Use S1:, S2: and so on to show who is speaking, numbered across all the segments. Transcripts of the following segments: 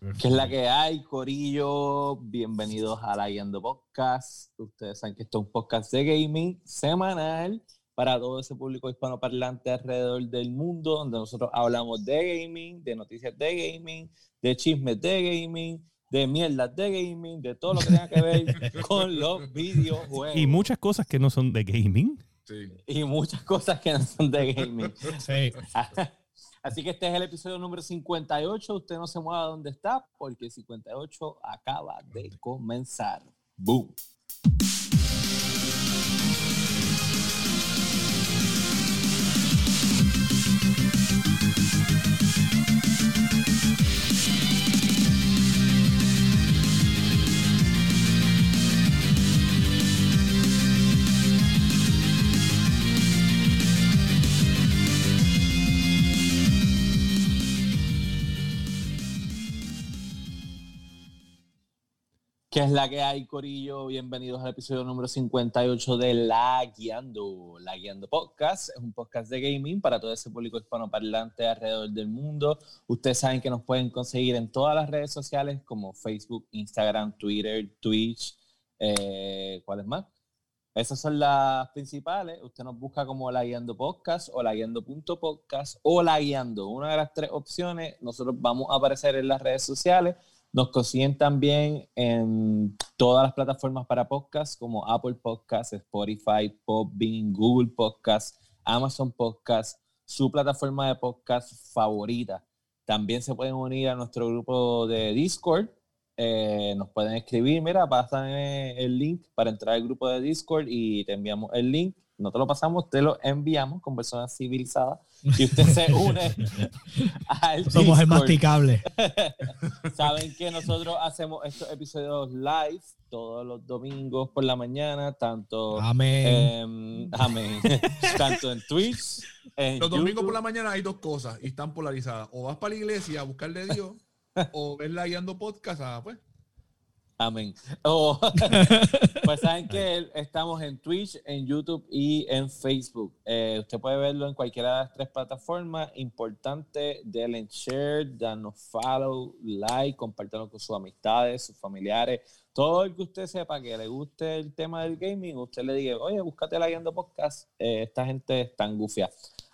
S1: ¿Qué es la que hay, Corillo? Bienvenidos a la Guiando Podcast. Ustedes saben que esto es un podcast de gaming semanal para todo ese público hispanoparlante alrededor del mundo, donde nosotros hablamos de gaming, de noticias de gaming, de chismes de gaming, de mierdas de gaming, de todo lo que tenga que ver con los videojuegos.
S2: Y muchas cosas que no son de gaming.
S1: Sí. Y muchas cosas que no son de gaming. Sí. Así que este es el episodio número 58. Usted no se mueva donde está porque 58 acaba de comenzar. Boom. ¿Qué es la que hay, Corillo? Bienvenidos al episodio número 58 de La Guiando. La Guiando Podcast es un podcast de gaming para todo ese público hispanoparlante alrededor del mundo. Ustedes saben que nos pueden conseguir en todas las redes sociales como Facebook, Instagram, Twitter, Twitch. Eh, ¿Cuáles más? Esas son las principales. Usted nos busca como La Guiando Podcast o La Guiando.podcast o La Guiando. Una de las tres opciones. Nosotros vamos a aparecer en las redes sociales nos consiguen también en todas las plataformas para podcast como Apple Podcasts, Spotify, Podbean, Google Podcasts, Amazon Podcasts, su plataforma de podcast favorita. También se pueden unir a nuestro grupo de Discord. Eh, nos pueden escribir, mira, pásame el link para entrar al grupo de Discord y te enviamos el link no te lo pasamos, te lo enviamos con personas civilizadas y usted se une
S3: al Somos el masticable.
S1: Saben que nosotros hacemos estos episodios live todos los domingos por la mañana, tanto,
S3: amén.
S1: amén. tanto en Twitch.
S4: los domingos por la mañana hay dos cosas y están polarizadas. O vas para la iglesia a buscarle a Dios o ves la guiando podcast, ah, pues
S1: Amén. Oh, pues saben que estamos en Twitch, en YouTube y en Facebook. Eh, usted puede verlo en cualquiera de las tres plataformas. Importante, denle share, danos follow, like, compártanlo con sus amistades, sus familiares. Todo el que usted sepa que le guste el tema del gaming, usted le diga, oye, búscate la guiando podcast. Eh, esta gente está en gufia.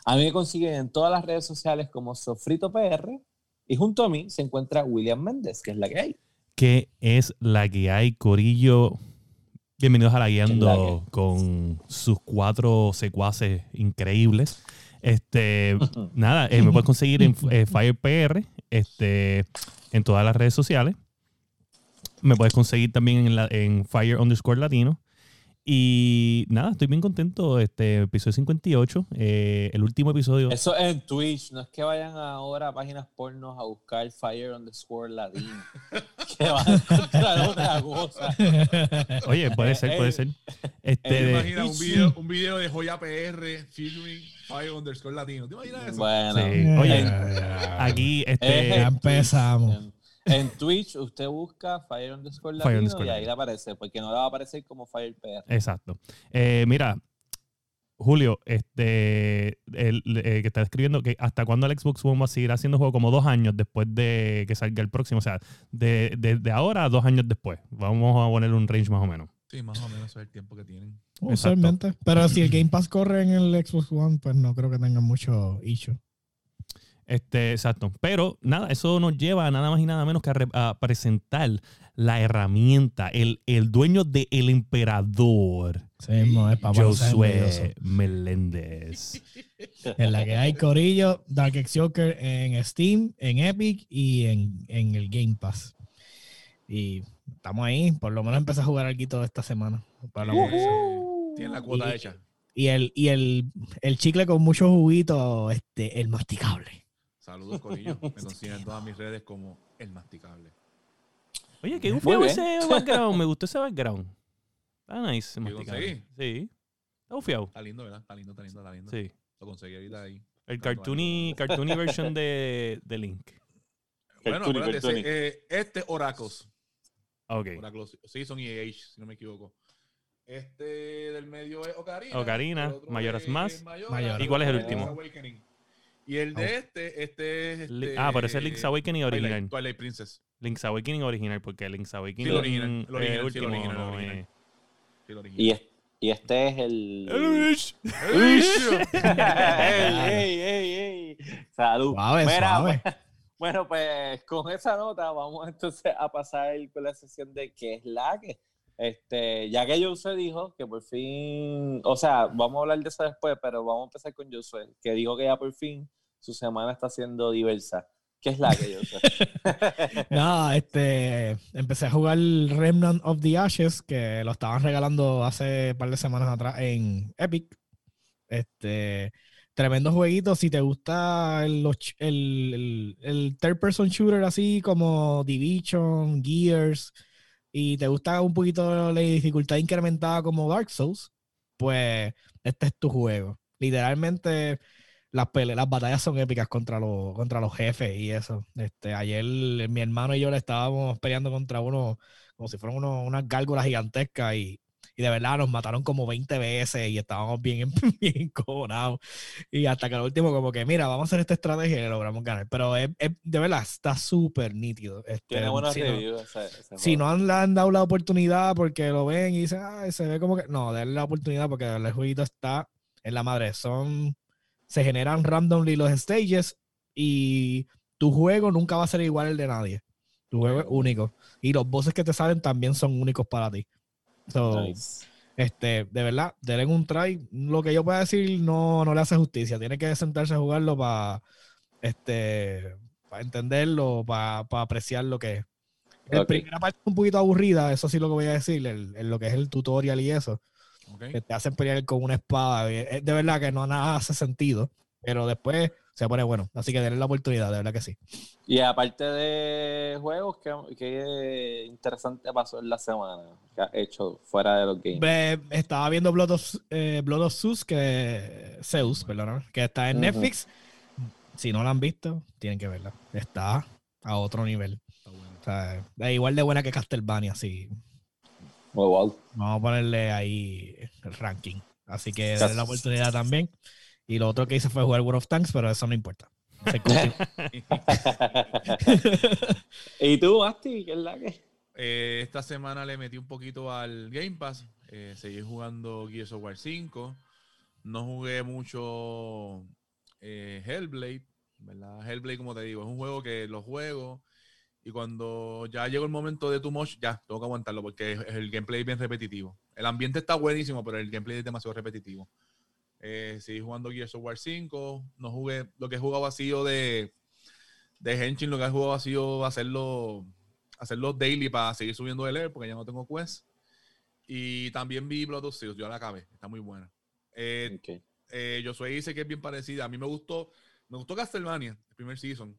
S1: A mí me consiguen en todas las redes sociales como Sofrito PR y junto a mí se encuentra William Méndez, que es la que hay
S2: que es la que hay, Corillo. Bienvenidos a la guiando con sus cuatro secuaces increíbles. Este, nada, eh, me puedes conseguir en eh, FirePR, este, en todas las redes sociales. Me puedes conseguir también en, la, en Fire underscore Latino. Y nada, estoy bien contento. Este episodio 58, eh, el último episodio.
S1: Eso es en Twitch, no es que vayan ahora a páginas pornos a buscar Fire on the Square Ladino. que van a encontrar otra cosa.
S2: Oye, puede ser, puede ser.
S4: Este, imagina un video, un video de Joya PR filming Fire underscore Latino. ¿Te imaginas eso?
S1: Bueno, sí.
S2: oye, aquí este,
S3: ya empezamos.
S1: En Twitch usted busca Fire underscore Latino y ahí le aparece, porque no le va a aparecer como Fire PR.
S2: Exacto. Eh, mira, Julio, este, el, eh, que está escribiendo que hasta cuándo el Xbox One va a seguir haciendo juego como dos años después de que salga el próximo. O sea, de, de, ahora a dos años después. Vamos a poner un range más o menos.
S4: Sí, más o menos es el tiempo que tienen.
S3: Usualmente. Pero si el Game Pass corre en el Xbox One, pues no creo que tenga mucho issue.
S2: Este, exacto. Pero nada, eso nos lleva a nada más y nada menos que a, presentar la herramienta, el, el dueño del el emperador.
S3: Sí, no, es
S2: Josué Meléndez.
S3: en la que hay Corillo, Dark X Joker en Steam, en Epic y en, el Game Pass. Y estamos ahí, por lo menos empecé a jugar algo esta semana.
S4: Para Tiene la cuota hecha.
S3: Y el, y el, el chicle con mucho juguito, este, el masticable.
S4: Saludos, Corillo. Me consiguen en todas mis redes como El Masticable.
S2: Oye, qué feo ese background. Me gustó ese background. Está nice.
S4: ¿Lo conseguí?
S2: Sí. Está bufiado.
S4: Está lindo, ¿verdad? Está lindo, está lindo, está lindo.
S2: Sí.
S4: Lo conseguí ahorita ahí.
S2: El cartoony, cartoony version de, de Link.
S4: Bueno, acuérdate, eh, este Oracos.
S2: Ok.
S4: Oracos Season y Age, si no me equivoco. Este del medio es Ocarina.
S2: Ocarina, Mayoras Más. ¿Y cuál es el último?
S4: Y el de este, este es. Este,
S2: ah, pero ese es Link's Awakening
S4: Twilight,
S2: original.
S4: Twilight Princess.
S2: Link's Awakening original, porque Link's Awakening
S4: Sí, el original, el original,
S2: eh,
S4: sí, el
S2: último,
S4: original, el
S2: no,
S4: original.
S2: eh.
S4: Sí, el original.
S1: Y, es- y este es el.
S2: Elish.
S1: ey, ey, ey, ey. Salud.
S3: Suave,
S1: Mira,
S3: suave.
S1: pues, bueno, pues con esa nota vamos entonces a pasar con la sesión de qué es la que. Este, ya que Josué dijo que por fin, o sea, vamos a hablar de eso después, pero vamos a empezar con Josué, que dijo que ya por fin su semana está siendo diversa. ¿Qué es la que, Josué?
S3: Nada, este, empecé a jugar Remnant of the Ashes, que lo estaban regalando hace un par de semanas atrás en Epic. Este, tremendo jueguito. Si te gusta el, el, el- el third person shooter así como Division, Gears, y te gusta un poquito la dificultad incrementada como Dark Souls, pues este es tu juego. Literalmente las pele- las batallas son épicas contra los, contra los jefes y eso. Este, ayer mi hermano y yo le estábamos peleando contra uno, como si fueran unos- unas gárgolas gigantescas y, y de verdad nos mataron como 20 veces y estábamos bien, bien encojonados. Y hasta que al último como que, mira, vamos a hacer esta estrategia y logramos ganar. Pero es, es- de verdad, está súper nítido. Este,
S1: Tiene buenos
S3: si no-
S1: ese- ese
S3: si no han, le han dado la oportunidad porque lo ven y dicen, ah, se ve como que. No, denle la oportunidad porque el jueguito está en la madre. Son. Se generan randomly los stages y tu juego nunca va a ser igual al de nadie. Tu juego es único. Y los bosses que te salen también son únicos para ti. So,
S1: Nice.
S3: este, de verdad, denle un try. Lo que yo pueda decir no, no le hace justicia. Tiene que sentarse a jugarlo para este, para entenderlo, para apreciar lo que es. La primera parte es un poquito aburrida, eso sí lo que voy a decir, el- lo que es el tutorial y eso,
S4: Ok.
S3: que te hacen pelear con una espada. eh, eh, De verdad que no nada hace sentido, pero después se pone bueno. Así que denle la oportunidad, de verdad que sí.
S1: Y aparte de juegos, ¿qué, qué interesante pasó en la semana que has hecho fuera de los games?
S3: Estaba viendo Blood of, eh, Blood of Zeus, que, Zeus, perdón, que está en
S1: Ujú.
S3: Netflix. Si no la han visto, tienen que verla. Está a otro nivel.
S4: Está bueno.
S3: O sea, es igual de buena que Castlevania, sí.
S1: Oh, wow.
S3: Vamos a ponerle ahí el ranking. Así que denle la oportunidad también. Y lo otro que hice fue jugar World of Tanks, pero eso no importa.
S1: ¿Y tú, Masti? ¿Qué es la que?
S4: Eh, esta semana le metí un poquito al Game Pass. Eh, seguí jugando Gears of War 5. No jugué mucho eh, Hellblade. ¿verdad? Hellblade, como te digo, es un juego que lo juego. Y cuando ya llegó el momento de Too Much, ya tengo que aguantarlo porque el gameplay es bien repetitivo. El ambiente está buenísimo, pero el gameplay es demasiado repetitivo. Eh, seguí jugando Gears of War 5. No jugué. Lo que he jugado sido de, de Henshin, lo que he jugado sido hacerlo hacerlo daily para seguir subiendo el level porque ya no tengo quest. Y también vi Blood of Zeus, yo la acabé, está muy buena. Eh,
S1: Ok.
S4: eh, Josué dice que es bien parecida. A mí me gustó, me gustó Castlevania, el primer season.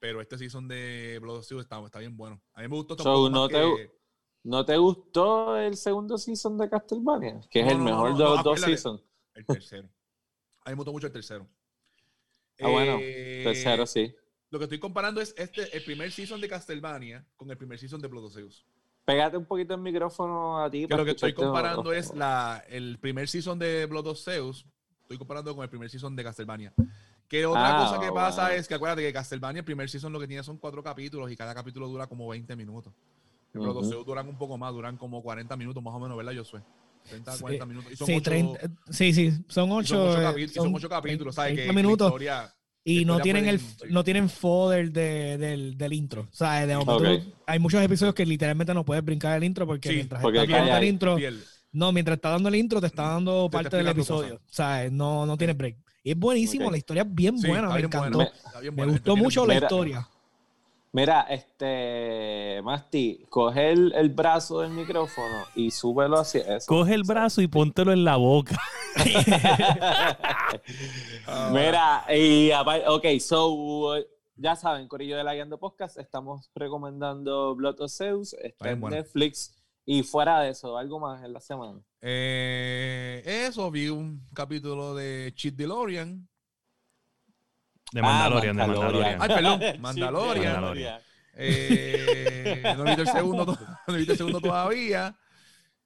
S4: Pero este season de Blood of Zeus está, está bien bueno. A mí me gustó
S1: So, no te-
S4: que-
S1: ¿No te gustó el segundo season de Castlevania? Que es el
S4: no,
S1: mejor de los dos seasons.
S4: el tercero. A mí me gustó mucho el tercero.
S1: Ah, bueno,
S4: Eh,
S1: Tercero, sí.
S4: Lo que estoy comparando es este, el primer season de Castlevania con el primer season de Blood of Zeus.
S1: Pégate un poquito el micrófono a ti.
S4: Que lo que estoy comparando es la, el primer season de Blood of Zeus. Estoy comparando con el primer season de Castlevania. Que otra
S1: Ah,
S4: cosa que pasa es que acuérdate que Castlevania, el primer season, lo que tiene son cuatro capítulos y cada capítulo dura como 20 minutos. Blood of
S1: Ujú.
S4: Zeus duran un poco más, duran como 40 minutos más o menos, ¿verdad, Josué? 30,
S3: Sí,
S4: 40 minutos. Y son
S3: Sí,
S4: ocho-
S3: 30 sí, sí, son ocho,
S4: son ocho
S3: eh,
S4: capi- y son
S3: son
S4: ocho capítulos, ¿sabes? Que
S3: 30
S4: la
S3: minutos.
S4: historia-
S3: Y no tienen el no tienen fodder de- del, del intro. O sea, de momento
S1: Ok.
S3: tú- hay muchos episodios que literalmente no puedes brincar el intro porque
S4: Sí,
S3: mientras
S1: porque
S3: está dando el intro, no, mientras está dando el intro te está dando
S4: Te
S3: parte del episodio. O sea, no, no tiene break. Y es buenísimo, la historia es bien
S4: Sí,
S3: buena, me
S4: bien
S3: encantó.
S4: buena,
S1: Me-
S3: gustó mucho la
S1: Mira,
S3: historia.
S1: Mira, este, Masti, coge el, el brazo del micrófono y súbelo hacia eso.
S2: Coge el brazo y póntelo en la boca.
S1: Mira, y aparte, ok, so, ya saben, Corillo de la Guiando Podcast, estamos recomendando Blood of Zeus, está en
S4: bueno.
S1: Netflix, y fuera de eso, algo más en la semana.
S4: Eh, eso, vi un capítulo de Cheat DeLorean.
S2: De Mandalorian,
S1: Ah,
S2: de Mandalorian.
S4: Ay, perdón, Mandalorian.
S2: Mandalorian.
S4: Eh, no he visto el segundo, to- no he visto el segundo todavía.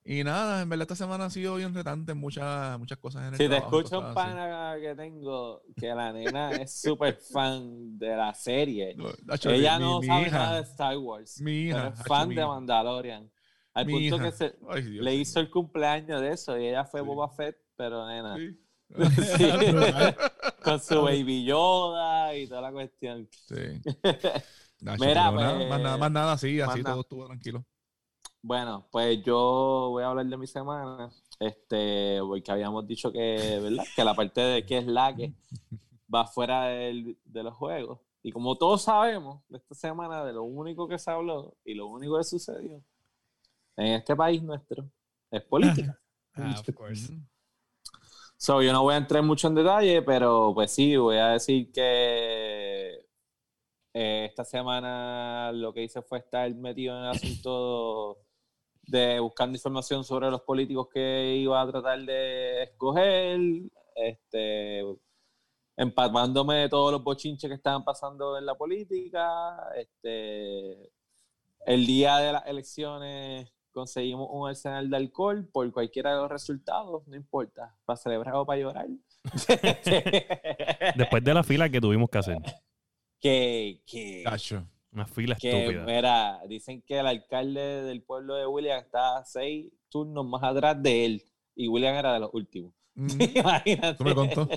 S4: Y nada, en verdad esta semana ha sido bien retante en muchas, muchas cosas en el
S1: Si te escucho un
S4: cosas así.
S1: pana que tengo, que la nena es súper fan de la serie.
S4: No,
S1: Ella
S4: mi-
S1: no
S4: mi
S1: sabe
S4: hija,
S1: nada de Star Wars.
S4: Mi hija,
S1: pero es
S4: Hacho,
S1: fan de
S4: hija.
S1: Mandalorian. Al
S4: Mi
S1: punto
S4: hija.
S1: que se,
S4: Ay, Dios
S1: le hizo el cumpleaños de eso y ella fue
S4: Sí.
S1: Boba Fett, pero nena.
S4: Sí.
S1: Sí. Con su baby Yoda y toda la cuestión.
S4: Sí. Nacho,
S1: Mira,
S4: pero nada,
S1: pues,
S4: más nada, más nada, así,
S1: más
S4: así
S1: nada.
S4: todo estuvo tranquilo.
S1: Bueno, pues yo voy a hablar de mi semana. Este, porque habíamos dicho que, ¿verdad? Que la parte de que es la que va fuera del- de los juegos. Y como todos sabemos, de esta semana, de lo único que se habló y lo único que sucedió en este país nuestro es política.
S3: Ah, of course.
S1: So, yo no voy a entrar mucho en detalle, pero pues sí, voy a decir que eh, esta semana lo que hice fue estar metido en el asunto de buscando información sobre los políticos que iba a tratar de escoger, este, empapándome de todos los bochinches que estaban pasando en la política. Este, el día de las elecciones conseguimos un arsenal de alcohol por cualquiera de los resultados, no importa, para celebrar o para llorar.
S2: Después de la fila que tuvimos que hacer.
S1: que, que.
S2: Una fila
S1: que,
S2: estúpida.
S1: mira, dicen que el alcalde del pueblo de William está seis turnos más atrás de él y William era de los últimos.
S4: Ujú.
S1: Imagínate.
S4: Tú me contó.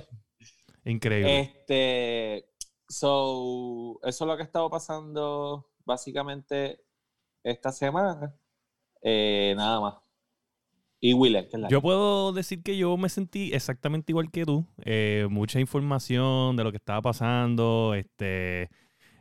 S2: Increíble.
S1: Este, so, eso es lo que ha estado pasando básicamente esta semana. Eh, nada más. Y William, que es la
S2: Yo puedo decir que yo me sentí exactamente igual que tú. Eh, mucha información de lo que estaba pasando, este,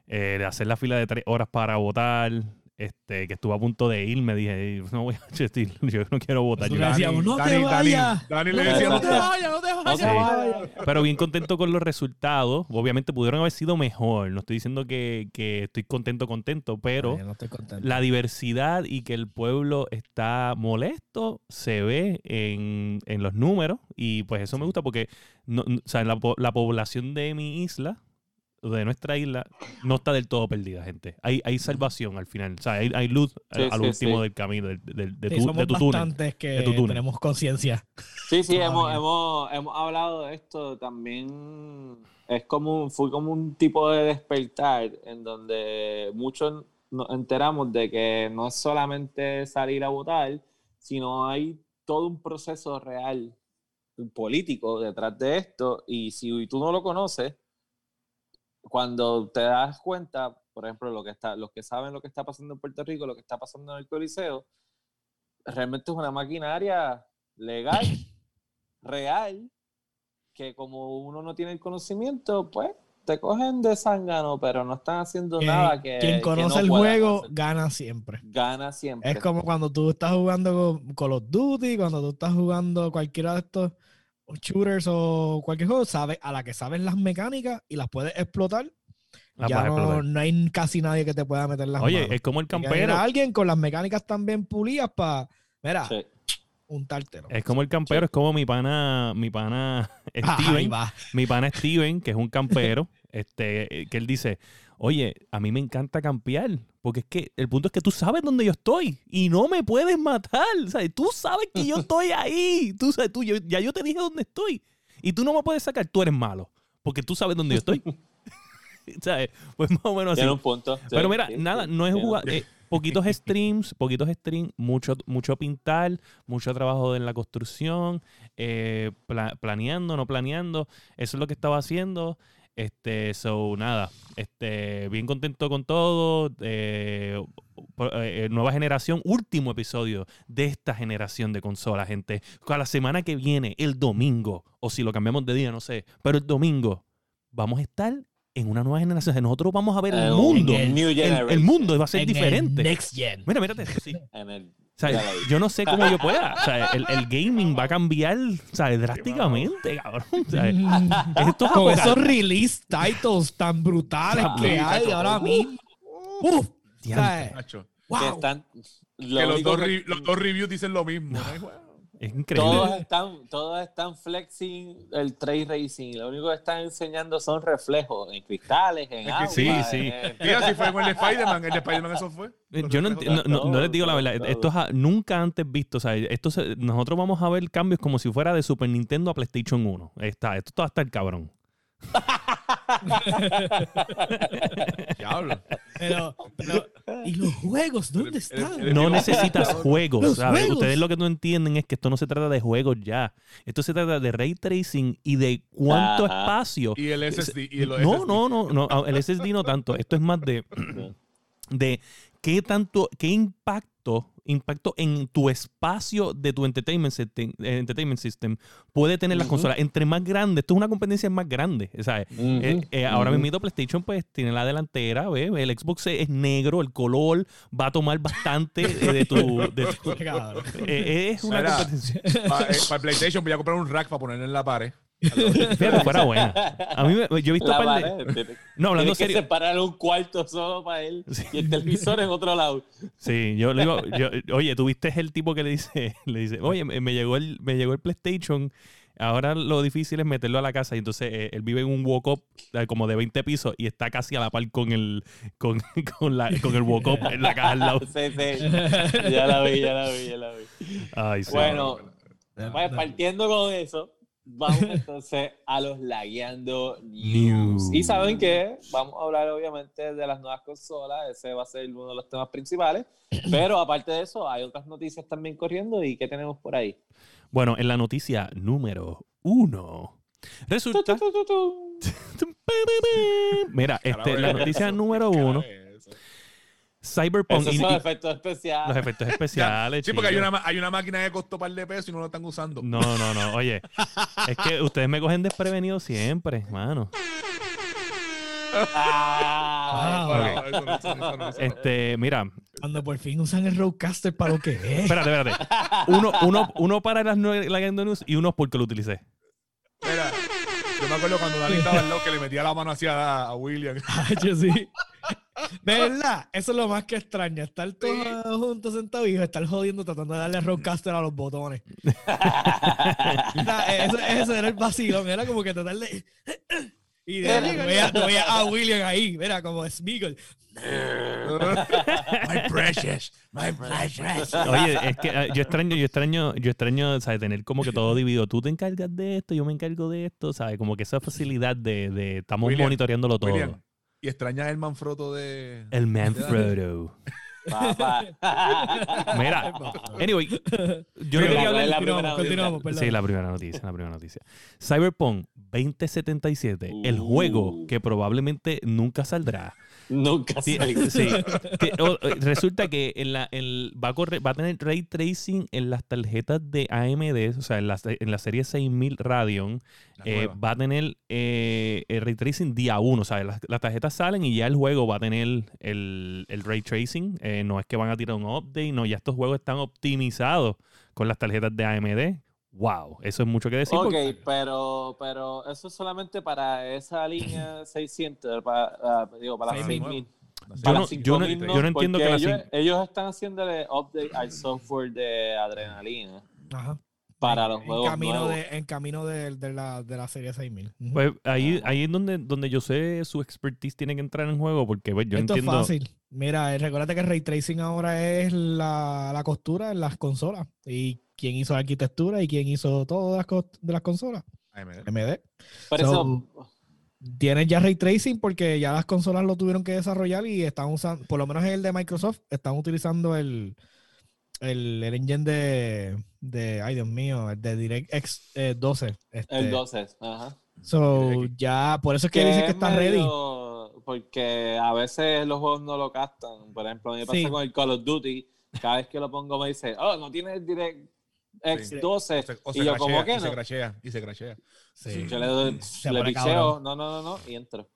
S2: eh, de hacer la fila de tres horas para votar, este, que estuve a punto de irme. Dije, no voy a yo no quiero votar. Yo-
S3: decíamos, no te
S4: Dani, Dani,
S3: vayas.
S4: Dani le
S3: No,
S4: decía,
S3: no te vayas, no te vayas.
S1: vaya.
S2: Pero bien contento con los resultados. Obviamente pudieron haber sido mejor. No estoy diciendo que, que estoy contento, contento, pero
S3: Ay, no estoy contento.
S2: la diversidad y que el pueblo está molesto se ve en, en los números y pues eso me gusta porque no, no- o sea, la, po- la población de mi isla, de nuestra isla, no está del todo perdida, gente. Hay, hay salvación al final, o sea, hay, hay luz
S1: Sí,
S2: al, al
S1: sí,
S2: último
S1: sí.
S2: del camino, del- del- de,
S3: Sí,
S2: tu,
S3: somos
S2: de tu túnel.
S3: bastantes que
S2: de tu túnel.
S3: tenemos conciencia.
S1: Sí, sí, hemos, hemos, hemos hablado de esto también. Es como, fue como un tipo de despertar en donde muchos nos enteramos de que no es solamente salir a votar, sino hay todo un proceso real político detrás de esto. Y si tú no lo conoces, cuando te das cuenta, por ejemplo, lo que está, los que saben lo que está pasando en Puerto Rico, lo que está pasando en el Coliseo, realmente es una maquinaria legal, real, que como uno no tiene el conocimiento, pues te cogen de zángano, pero no están haciendo
S3: Quien-
S1: nada que.
S3: Quien
S1: que
S3: conoce
S1: no
S3: el juego
S1: hacer.
S3: gana siempre.
S1: gana siempre.
S3: Es como cuando tú estás jugando con Call of Duty, cuando tú estás jugando cualquiera de estos shooters o cualquier juego, sabes, a la que sabes las mecánicas y las puedes explotar,
S2: La
S3: ya no, no hay casi nadie que te pueda meter las
S2: Oye,
S3: manos.
S2: es como el campero.
S3: alguien con las mecánicas también pulidas para, mira,
S1: Sí.
S3: untártelo.
S2: Es como el campero, es como mi pana, mi pana
S3: Ah, ahí
S2: Steven.
S3: va.
S2: mi pana Steven, que es un campero, este, que él dice, oye, a mí me encanta campear, porque es que el punto es que tú sabes dónde yo estoy y no me puedes matar, ¿sabes? Tú sabes que yo estoy ahí, tú sabes, tú, yo- ya yo te dije dónde estoy y tú no me puedes sacar, tú eres malo, porque tú sabes dónde yo estoy. ¿Sabes? Pues más o menos así.
S1: Tiene un punto. sí,
S2: Pero mira,
S1: sí,
S2: nada,
S1: sí,
S2: no es jugar. eh, poquitos streams, poquitos streams, mucho, mucho pintar, mucho trabajo en la construcción, eh, pla- planeando, no planeando. Eso es lo que estaba haciendo. Este, so, nada, este, bien contento con todo. eh, por- eh, nueva generación, último episodio de esta generación de consolas, gente. A la semana que viene, el domingo, o si lo cambiamos de día, no sé, pero el domingo, vamos a estar en una nueva generación. O sea, Nosotros vamos a ver el
S1: Eh,
S2: mundo.
S1: el New
S2: El, el mundo va a ser
S3: En el
S2: diferente.
S3: Next Gen.
S2: Mira, mírate sí.
S1: En el-
S2: sea, yo no sé cómo yo pueda. O sea, el, el gaming va a cambiar o sea, drásticamente, cabrón. O sea, esto es
S3: Con esos release titles tan brutales que hay ahora mismo. Uf,
S2: Diantre.
S3: ¿sabes?
S4: Nacho.
S1: que
S3: Wow.
S1: están, lo
S4: Que los dos, los dos reviews dicen lo mismo. ¿no?
S2: Es increíble.
S1: Todos están, todos están flexing el trade racing. Lo único que están enseñando son reflejos en cristales, en agua.
S2: sí, sí.
S1: en-
S4: Mira, si fue con el Spider-Man, el de Spider-Man eso fue.
S2: Eh, Yo no, no, no- no les digo la verdad, esto es a- nunca antes visto. O sea, esto se- nosotros vamos a ver cambios como si fuera de Super Nintendo a PlayStation 1. Está, esto va a estar cabrón.
S4: Diablo.
S3: Pero, pero, ¿y los juegos? ¿Dónde están?
S2: No necesitas juegos, ¿sabes?
S3: juegos.
S2: Ustedes lo que no entienden es que esto no se trata de juegos ya. Esto se trata de ray tracing y de cuánto
S1: Ajá.
S2: espacio.
S4: Y el SSD. Y el
S2: no,
S4: SSD.
S2: no, no, no, ah, el SSD no tanto. Esto es más de, de qué tanto, qué impacto, impacto en tu espacio de tu entertainment system, eh, entertainment system puede tener las consolas. Entre más grandes, esto es una competencia más grande, ¿sabes? Eh, eh, ahora
S1: ujú.
S2: mismo PlayStation pues tiene la delantera, ¿ves? El Xbox es negro, el color va a tomar bastante eh, de tu... de eh, es una
S4: Mira.
S2: competencia.
S4: Para PlayStation voy a comprar un rack para ponerlo en la pared.
S2: Fíjate, fuera buena. A mí me- yo he visto
S1: La
S2: par de-
S1: pared. Tiene-
S2: No, hablando
S1: que
S2: serio.
S1: separar un cuarto solo para él
S2: Sí.
S1: y el televisor en otro lado.
S2: Sí, yo le digo, yo- oye, tuviste el tipo que le dice, le dice, oye, me me llegó el, me llegó el PlayStation. Ahora lo difícil es meterlo a la casa y entonces eh, él vive en un walk-up eh, como de 20 pisos y está casi a la par con el con, con, la, con el walk-up en la caja al lado.
S1: Sí, sí. Ya la vi, ya la vi, ya la vi.
S2: Ay, sí.
S1: Bueno, pues partiendo con eso, vamos entonces a los lagueando news.
S2: News.
S1: Y saben que vamos a hablar obviamente de las nuevas consolas, ese va a ser uno de los temas principales, pero aparte de eso hay otras noticias también corriendo y ¿qué tenemos por ahí?
S2: Bueno, en la noticia número uno. Resulta. Mira, este, la noticia número uno. Cyberpunk
S1: Esos son
S2: y
S1: efectos especiales.
S2: los efectos especiales.
S4: Sí, porque hay una, hay una máquina que costó par de pesos y no lo están usando.
S2: No, no, no. Oye, es que ustedes me cogen desprevenido siempre, mano.
S1: Ah,
S3: Ah,
S4: Bueno, eso eso eso
S2: Este, mira,
S3: Cuando por fin usan el Roadcaster para lo que es.
S2: espérate, espérate. Uno, uno, uno para las la Game News y uno porque lo utilicé.
S4: Mira, yo me acuerdo cuando Dani estaba al lado que le metía la mano hacia a, William.
S3: Ay, yo sí. De verdad, eso es lo más que extraña. Estar todos juntos sentados y estar jodiendo tratando de darle roadcaster a los botones. O sea, eso, eso era el vacilón. Era como que tratar de. Y de, tú veías a William ahí, mira, como Smeagol.
S4: my precious, my precious.
S2: Oye, es que ah, yo extraño, yo extraño, yo extraño, ¿sabes? Tener como que todo dividido. Tú te encargas de esto, yo me encargo de esto, ¿sabes? Como que esa facilidad de, de estamos
S4: William,
S2: monitoreándolo todo.
S4: William, y extrañas el manfrotto de.
S2: El Manfrotto.
S1: papá.
S2: Mira, anyway, yo no
S1: Sí,
S2: quería
S1: la-
S2: hablar.
S1: la-
S3: Continuamos,
S1: primera
S3: continuamos, perdón.
S2: Sí, la primera noticia, la primera noticia. Cyberpunk 2077, el
S1: Uh.
S2: juego que probablemente nunca saldrá.
S1: Nunca
S2: Sí, sí. Que, o- o- resulta que en la, en- va, a correr, va a tener ray tracing en las tarjetas de AMD, o sea, en la, en la serie 6000 Radeon, eh, va a tener eh, el ray tracing día 1, o sea, las, las tarjetas salen y ya el juego va a tener el, el ray tracing. Eh, no es que van a tirar un update, no, ya estos juegos están optimizados con las tarjetas de AMD. Wow, eso es mucho que decir.
S1: Ok,
S2: porque-
S1: pero, pero eso es solamente para esa línea 600, para, ah, digo, para las
S3: 6000.
S1: 6000.
S2: Yo no- yo no-
S1: 5000
S2: yo no entiendo que la
S1: ellos, ellos están haciéndole update al software de adrenalina
S3: Ajá.
S1: para los
S3: en
S1: juegos
S3: camino
S1: nuevos.
S3: de En camino de, de la, de la serie 6000. Ujú.
S2: Pues ahí, ahí es donde, donde yo sé su expertise tiene que entrar en juego, porque pues, yo
S3: Esto
S2: entiendo.
S3: es fácil. Mira, eh, recuérdate que el ray tracing ahora es la, la costura en las consolas. Y quién hizo la arquitectura y quién hizo todo de las, de las consolas.
S4: AMD.
S3: MD.
S1: Por
S3: So,
S1: eso,
S3: Tienes ya ray tracing porque ya las consolas lo tuvieron que desarrollar y están usando, por lo menos en el de Microsoft, están utilizando el, el, el engine de, de, ay Dios mío, el de DirectX eh, 12. este.
S1: el 12. Ajá.
S3: So, ya, por eso es que dicen que
S1: es
S3: está ready.
S1: Porque a veces los juegos no lo captan. Por ejemplo, a mí me pasa
S3: Sí.
S1: con el Call of Duty. Cada vez que lo pongo me dice, oh, no tiene el DirectX
S4: Sí.
S1: 12.
S4: O se, o se
S1: y yo,
S4: crashea,
S1: como que
S4: y se
S1: no?
S4: crashea, y se crashea.
S3: Sí.
S1: Yo le doy,
S3: Se
S1: le picheo, no, no, no, no, y entro.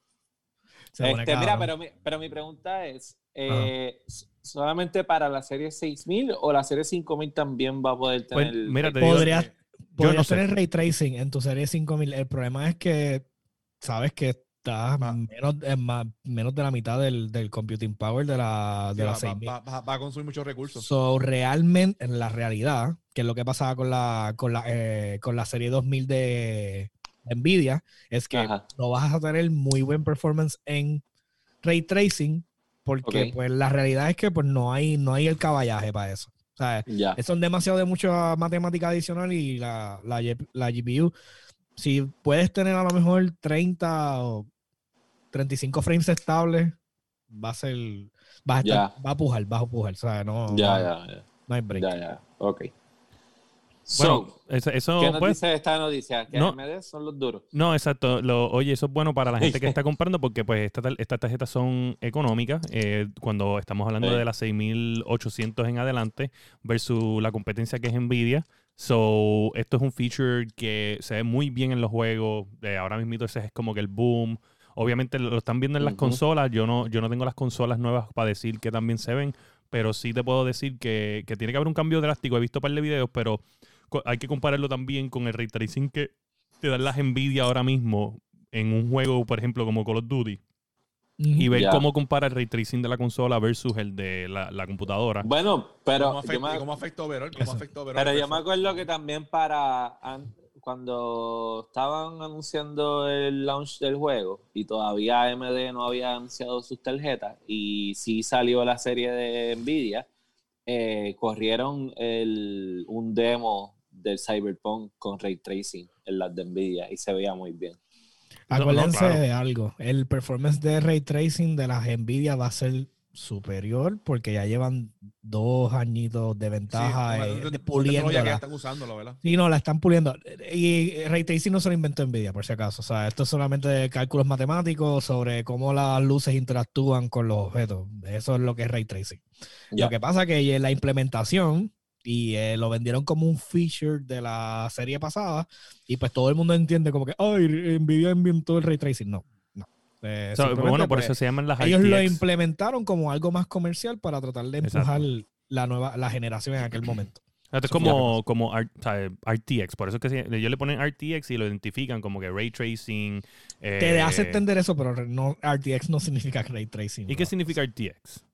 S3: Se
S1: Este, mira, pero mi, pero mi pregunta es, eh, ¿solamente para la serie 6000 o la serie 5000 también va a poder
S2: Pues,
S1: tener?
S2: mira, te
S3: Podrías,
S2: yo
S3: podrías
S2: no sé.
S3: tener ray tracing en tu serie 5000. El problema es que sabes que está
S4: Va.
S3: menos, más- menos de la mitad del, del computing power de la, de
S4: Sí,
S3: la
S4: va,
S3: 6000.
S4: va- va- va a consumir muchos recursos.
S3: So, realmente, en la realidad, que es lo que pasaba con la, con la, eh, con la serie 2000 de Nvidia, es que
S1: Ajá.
S3: no vas a tener muy buen performance en ray tracing, porque pues la realidad es que pues no hay, no hay el caballaje para eso. O sea,
S1: Ya.
S3: son demasiado de mucha matemática adicional y la, la, la GPU, si puedes tener a lo mejor 30 o 35 frames estables, va a ser, va a, estar- va a pujar, va a pujar, o sea, no,
S1: Ya,
S3: no, no hay break.
S1: Ok.
S2: Bueno,
S1: So,
S2: eso, eso,
S1: ¿qué nos
S2: pues,
S1: dice esta noticia? Que
S2: no.
S1: AMD son los duros.
S2: No, exacto. Lo, oye, eso es bueno para la gente que está comprando porque pues esta estas tarjetas son económicas eh, cuando estamos hablando
S1: Sí.
S2: de las 6800 en adelante versus la competencia que es Nvidia. So, esto es un feature que se ve muy bien en los juegos. Eh, ahora mismo ese es como que el boom. Obviamente lo están viendo en las consolas. Yo no, yo no tengo las consolas nuevas para decir que también se ven, pero sí te puedo decir que, que tiene que haber un cambio drástico. He visto un par de videos, pero hay que compararlo también con el ray tracing que te dan las Nvidia ahora mismo en un juego, por ejemplo, como Call of Duty, y ver cómo compara el ray tracing de la consola versus el de la, la computadora.
S1: Bueno, pero
S4: ¿Cómo
S1: yo
S4: afecta,
S1: me-
S4: ¿Cómo afecta overall? ¿Cómo
S3: Eso.
S4: afecta overall
S1: Pero yo me acuerdo que también para an- cuando estaban anunciando el launch del juego y todavía AMD no había anunciado sus tarjetas y sí salió la serie de Nvidia, eh, corrieron el, un demo del Cyberpunk con ray tracing en las de Nvidia y se veía muy bien.
S2: No, no,
S3: Acuérdense
S2: claro.
S3: de algo. El performance de ray tracing de las Nvidia va a ser superior porque ya llevan dos añitos de
S4: Sí,
S3: ventaja eh,
S4: tecnología que
S3: puliéndola.
S4: están la verdad.
S3: Sí, no, la están puliendo. Y Ray Tracing no se lo inventó Nvidia, por si acaso. O sea, esto es solamente cálculos matemáticos sobre cómo las luces interactúan con los objetos. Eso es lo que es Ray Tracing. Lo que pasa que la implementación y eh, lo vendieron como un feature de la serie pasada y pues todo el mundo entiende como que, ay, Nvidia inventó el Ray Tracing. No, no. Eh,
S2: So, bueno, por
S3: pues,
S2: eso se llaman las
S3: ellos lo implementaron como algo más comercial para tratar de
S2: Exacto.
S3: empujar la nueva la generación en aquel momento.
S2: Esto es como, como R- o sea, RTX, por eso es que se- ellos le ponen RTX y lo identifican como que ray tracing.
S3: Te
S2: eh,
S3: hace entender eso, pero no, RTX no significa ray tracing.
S2: ¿Y qué significa RTX?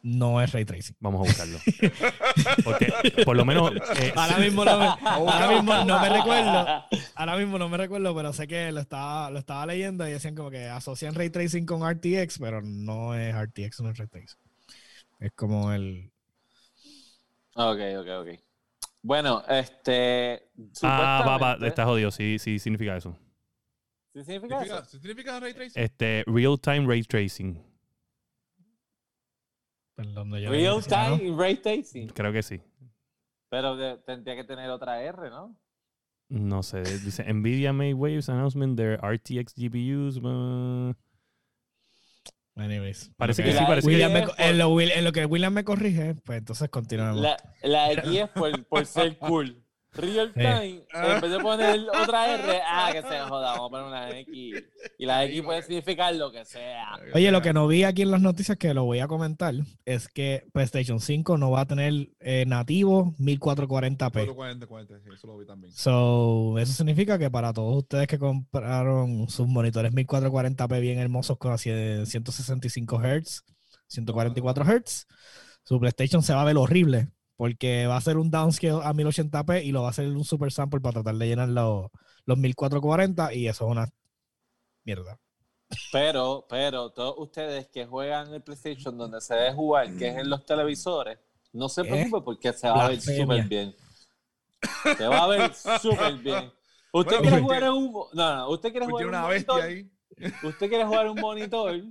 S3: No es ray tracing.
S2: Vamos a buscarlo. Porque por lo menos. eh,
S3: Ahora mismo no me, ahora mismo no me recuerdo. Ahora mismo no me recuerdo, pero sé que lo estaba, lo estaba leyendo y decían como que asocian ray tracing con RTX, pero no es RTX, no es ray tracing. Es como el.
S1: Ok, ok, ok. Bueno, este.
S2: ah, va, va,
S1: supuestamente-
S2: está jodido. Sí, sí, significa eso.
S1: ¿Sí significa
S4: ¿Significa,
S1: eso?
S4: ¿Significa ray tracing?
S2: Este, real time ray tracing.
S3: Yo
S1: Real time ray tracing.
S2: Creo que sí.
S1: Pero de- tendría que tener otra R, ¿no?
S2: No sé. Dice Nvidia made waves announcement their RTX GPUs. uh,
S3: Anyways.
S2: Parece que sí,
S1: La-
S2: parece que
S3: William
S1: sí.
S3: me en, lo, en lo que William me corrige, pues entonces continuamos.
S1: La, la X es por, por ser cool. Real
S3: Sí.
S1: time, en vez de poner otra R, ah, que se joda, vamos a poner una X. Y la X puede significar lo que sea.
S3: Oye, lo que no vi aquí en las noticias que lo voy a comentar es que PlayStation 5 no va a tener eh, nativo 1440p.
S4: 440, 40, sí, eso lo vi también.
S3: So, eso significa que para todos ustedes que compraron sus monitores 1440p bien hermosos con así de 165 Hz, 144 Hz, su PlayStation se va a ver horrible porque va a ser un downscale a 1080p y lo va a hacer un super sample para tratar de llenar los, los 1440 y eso es una mierda.
S1: Pero, pero, todos ustedes que juegan el PlayStation donde se debe jugar, que es en los televisores, no se
S3: ¿Qué?
S1: preocupen porque se va a ver súper bien. Se va a ver súper bien. ¿Usted
S4: Bueno,
S1: quiere jugar en un... No, no, usted quiere jugar un monitor?
S4: ahí.
S1: Usted quiere jugar en un monitor,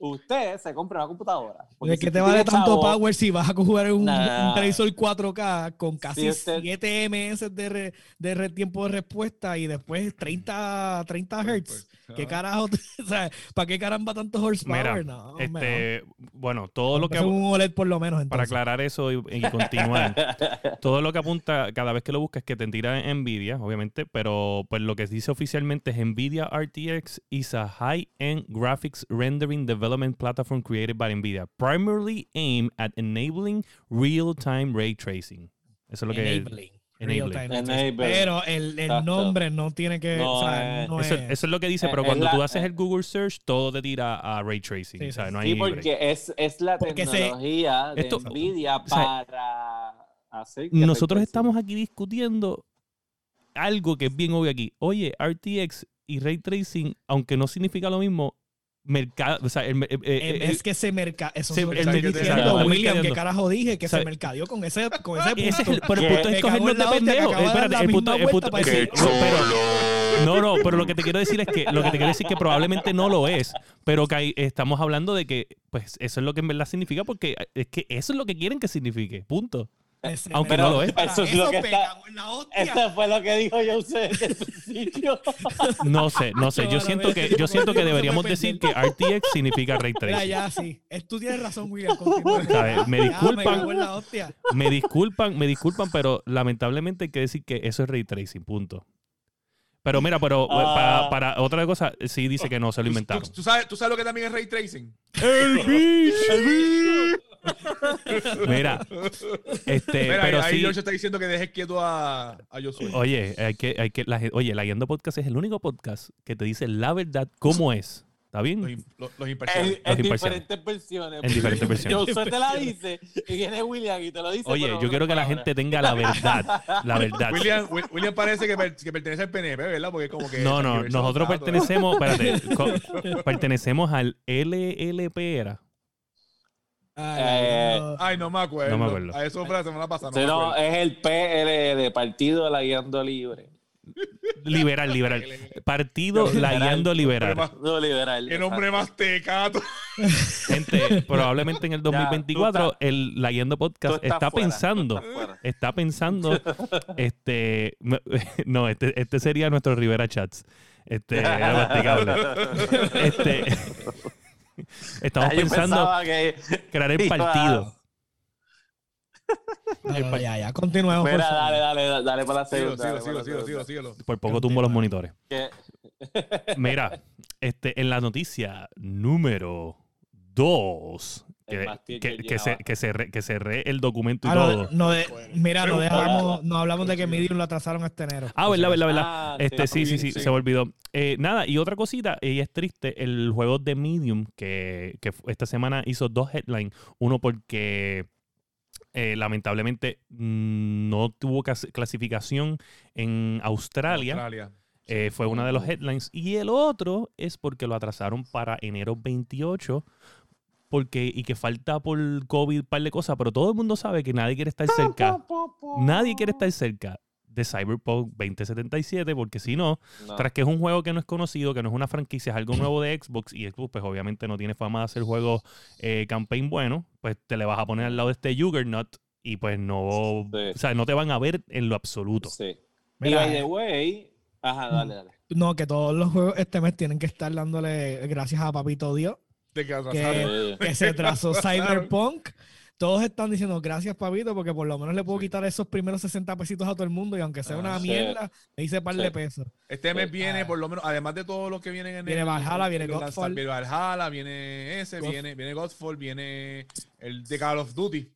S1: usted se compra una computadora.
S3: ¿De
S1: si
S3: qué te
S1: usted
S3: vale tanto
S1: chavo,
S3: power si vas a jugar un,
S1: Nah.
S3: un televisor 4K con casi
S1: usted-
S3: 7 ms de, re- de re- tiempo de respuesta y después 30, 30 Hz? ¿Qué carajo? o sea, ¿Para qué caramba tanto horsepower?
S2: Mira,
S3: no,
S2: este, bueno, todo lo que.
S3: Es un OLED por lo menos.
S2: Para
S3: Entonces.
S2: aclarar eso y, y continuar, todo lo que apunta cada vez que lo buscas es que te tira Nvidia, obviamente, pero pues lo que dice oficialmente es Nvidia RTX is a high-end graphics rendering development platform created by Nvidia, primarily aimed at enabling real-time ray tracing. Eso es lo que
S3: Enabling.
S2: Enable.
S3: Pero el, el nombre no tiene que.
S1: No
S3: o sea,
S1: es-
S3: no
S2: Eso,
S3: es-
S2: eso es lo que dice,
S1: Eh,
S2: pero
S1: es
S2: cuando
S1: la-
S2: tú haces
S1: eh.
S2: el Google Search, todo te tira a ray tracing.
S3: Sí,
S2: o sea,
S3: sí.
S2: no hay
S1: Sí, porque es, es la
S3: Porque se-
S1: tecnología de
S2: Esto-
S1: Nvidia
S2: sea,
S1: para hacer que
S2: Nosotros estamos aquí discutiendo algo que es bien obvio aquí. Oye, RTX y ray tracing, aunque no significa lo mismo, mercado, o sea, el- eh, eh,
S3: eh, es que se merca. Eso
S2: se-
S3: es lo que
S4: el
S3: diciendo, William.
S2: mercadeando.
S3: ¿Qué carajo dije? Que
S2: O sea,
S3: se mercadeó con ese, con ese punto.
S2: ese es el, pero el punto es
S3: en
S2: de pendejo. Espérate, el punto, el pero, no, no, pero lo que te quiero decir es que lo que te quiero decir es que probablemente no lo es, pero que hay- estamos hablando de que pues eso es lo que en verdad significa porque es que eso es lo que quieren que signifique, punto.
S3: Ese
S2: Aunque no lo es.
S1: Eso es lo que está-
S3: cago en la hostia.
S1: Eso fue lo que dijo yo usted desde el principio.
S2: No sé, no sé. Yo siento que yo siento que deberíamos decir que RTX significa ray tracing.
S3: ya, sí. Tú tienes razón, William.
S2: Me
S3: Ya,
S2: disculpan.
S3: me
S2: disculpan, me disculpan, pero lamentablemente hay que decir que eso es ray tracing, punto. Pero mira, pero
S1: Ah.
S2: para, para otra cosa, sí dice que no se lo
S4: ¿Tú,
S2: inventaron.
S4: tú- tú sabes, ¿Tú sabes lo que también es ray tracing?
S2: Mira, este,
S4: Mira,
S2: pero
S4: ahí
S2: sí.
S4: George está diciendo que dejes quieto a, a Josué.
S2: Oye, hay que, hay que, la, oye, la Guiando Podcast es el único podcast que te dice la verdad cómo es. ¿Está bien?
S4: los, los
S1: En,
S4: imparciales.
S1: en
S2: imparciales.
S1: diferentes versiones.
S2: En diferentes versiones.
S1: Yo usted te la dice y viene William y te lo dice.
S2: Oye, yo quiero que la gente tenga la verdad. La verdad.
S4: William, Wi- William parece que, per- que pertenece al PNP, ¿verdad? Porque como que...
S2: No, no, nosotros
S4: datos,
S2: pertenecemos, espérate, pertenecemos al LLP era.
S3: Ay,
S1: Eh,
S3: no.
S4: ¿verdad? Ay, no me acuerdo.
S2: No me acuerdo.
S4: A eso fue la semana pasada. No
S1: Sí,
S4: me
S1: no, es el PL de Partido de la Guiando Libre.
S2: Liberal, liberal. Partido. La Guiando Liberal.
S1: No, liberal.
S4: Qué nombre más tecato.
S2: Gente, probablemente en el 2024 el La Guiando
S1: Tú
S2: Podcast está
S1: fuera,
S2: pensando, está pensando, este, no, este, este sería nuestro Rivera Chats. Este, era masticable. Este, estamos
S1: Ah,
S2: pensando
S1: que
S2: crear el partido.
S3: Ya, ya, continuemos. por
S1: Mira,
S3: favor.
S1: dale, dale, dale para la
S4: Síguelo,
S1: segunda. dale
S4: síguelo,
S1: para
S4: síguelo,
S1: la
S4: síguelo,
S1: segunda.
S4: síguelo.
S2: Por poco tumbo los monitores. Mira, este, en la noticia número 2, Que, que, se, que, el documento y
S3: Ah,
S2: todo.
S3: no, no de- mira, no, dejamos, no hablamos de que Medium lo atrasaron este enero.
S2: Ah, verdad, verdad, verdad.
S1: Ah,
S2: Este, sí, sí, sí,
S4: sí.
S2: se me olvidó. Eh, nada, y otra cosita, y es triste, el juego de Medium, que, que esta semana hizo dos headlines. Uno porque eh, lamentablemente mm, no tuvo clasificación en Australia.
S4: Australia.
S2: Eh, fue una de los headlines. Y el otro es porque lo atrasaron para enero 28. Porque, y que falta por COVID un par de cosas, pero todo el mundo sabe que nadie quiere estar cerca. Nadie quiere estar cerca de Cyberpunk 2077, porque si no,
S1: No.
S2: tras que es un juego que no es conocido, que no es una franquicia, es algo nuevo de Xbox, y Xbox pues obviamente no tiene fama de hacer juegos eh, campaign bueno, pues te le vas a poner al lado de este Juggernaut y pues no,
S1: Sí.
S2: o sea, no te van a ver en lo absoluto.
S1: Sí. Y by the way, ajá, dale, dale.
S3: No, que todos los juegos este mes tienen que estar dándole gracias a Papito Dios
S4: que
S3: que, que se trazó Cyberpunk. Todos están diciendo gracias, Papito, porque por lo menos le puedo quitar esos primeros 60 pesitos a todo el mundo y aunque sea
S4: Ah,
S3: una
S1: sí.
S3: mierda, le hice par de pesos.
S4: Este mes
S1: Sí.
S4: viene,
S3: Ah.
S4: por lo menos, además de todos los que vienen en
S3: Viene
S4: el-
S3: Valhalla, viene Godfall.
S4: Viene Valhalla, viene ese,
S3: God-
S4: viene, viene Godfall, viene el de Call of Duty.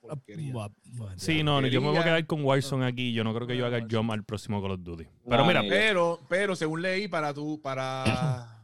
S4: Porquería.
S2: Sí, no, no, yo me voy a quedar con Warzone aquí. Yo no creo que yo haga el jump al próximo Call of Duty. Pero mira,
S4: Pero, pero según leí, para tu, para,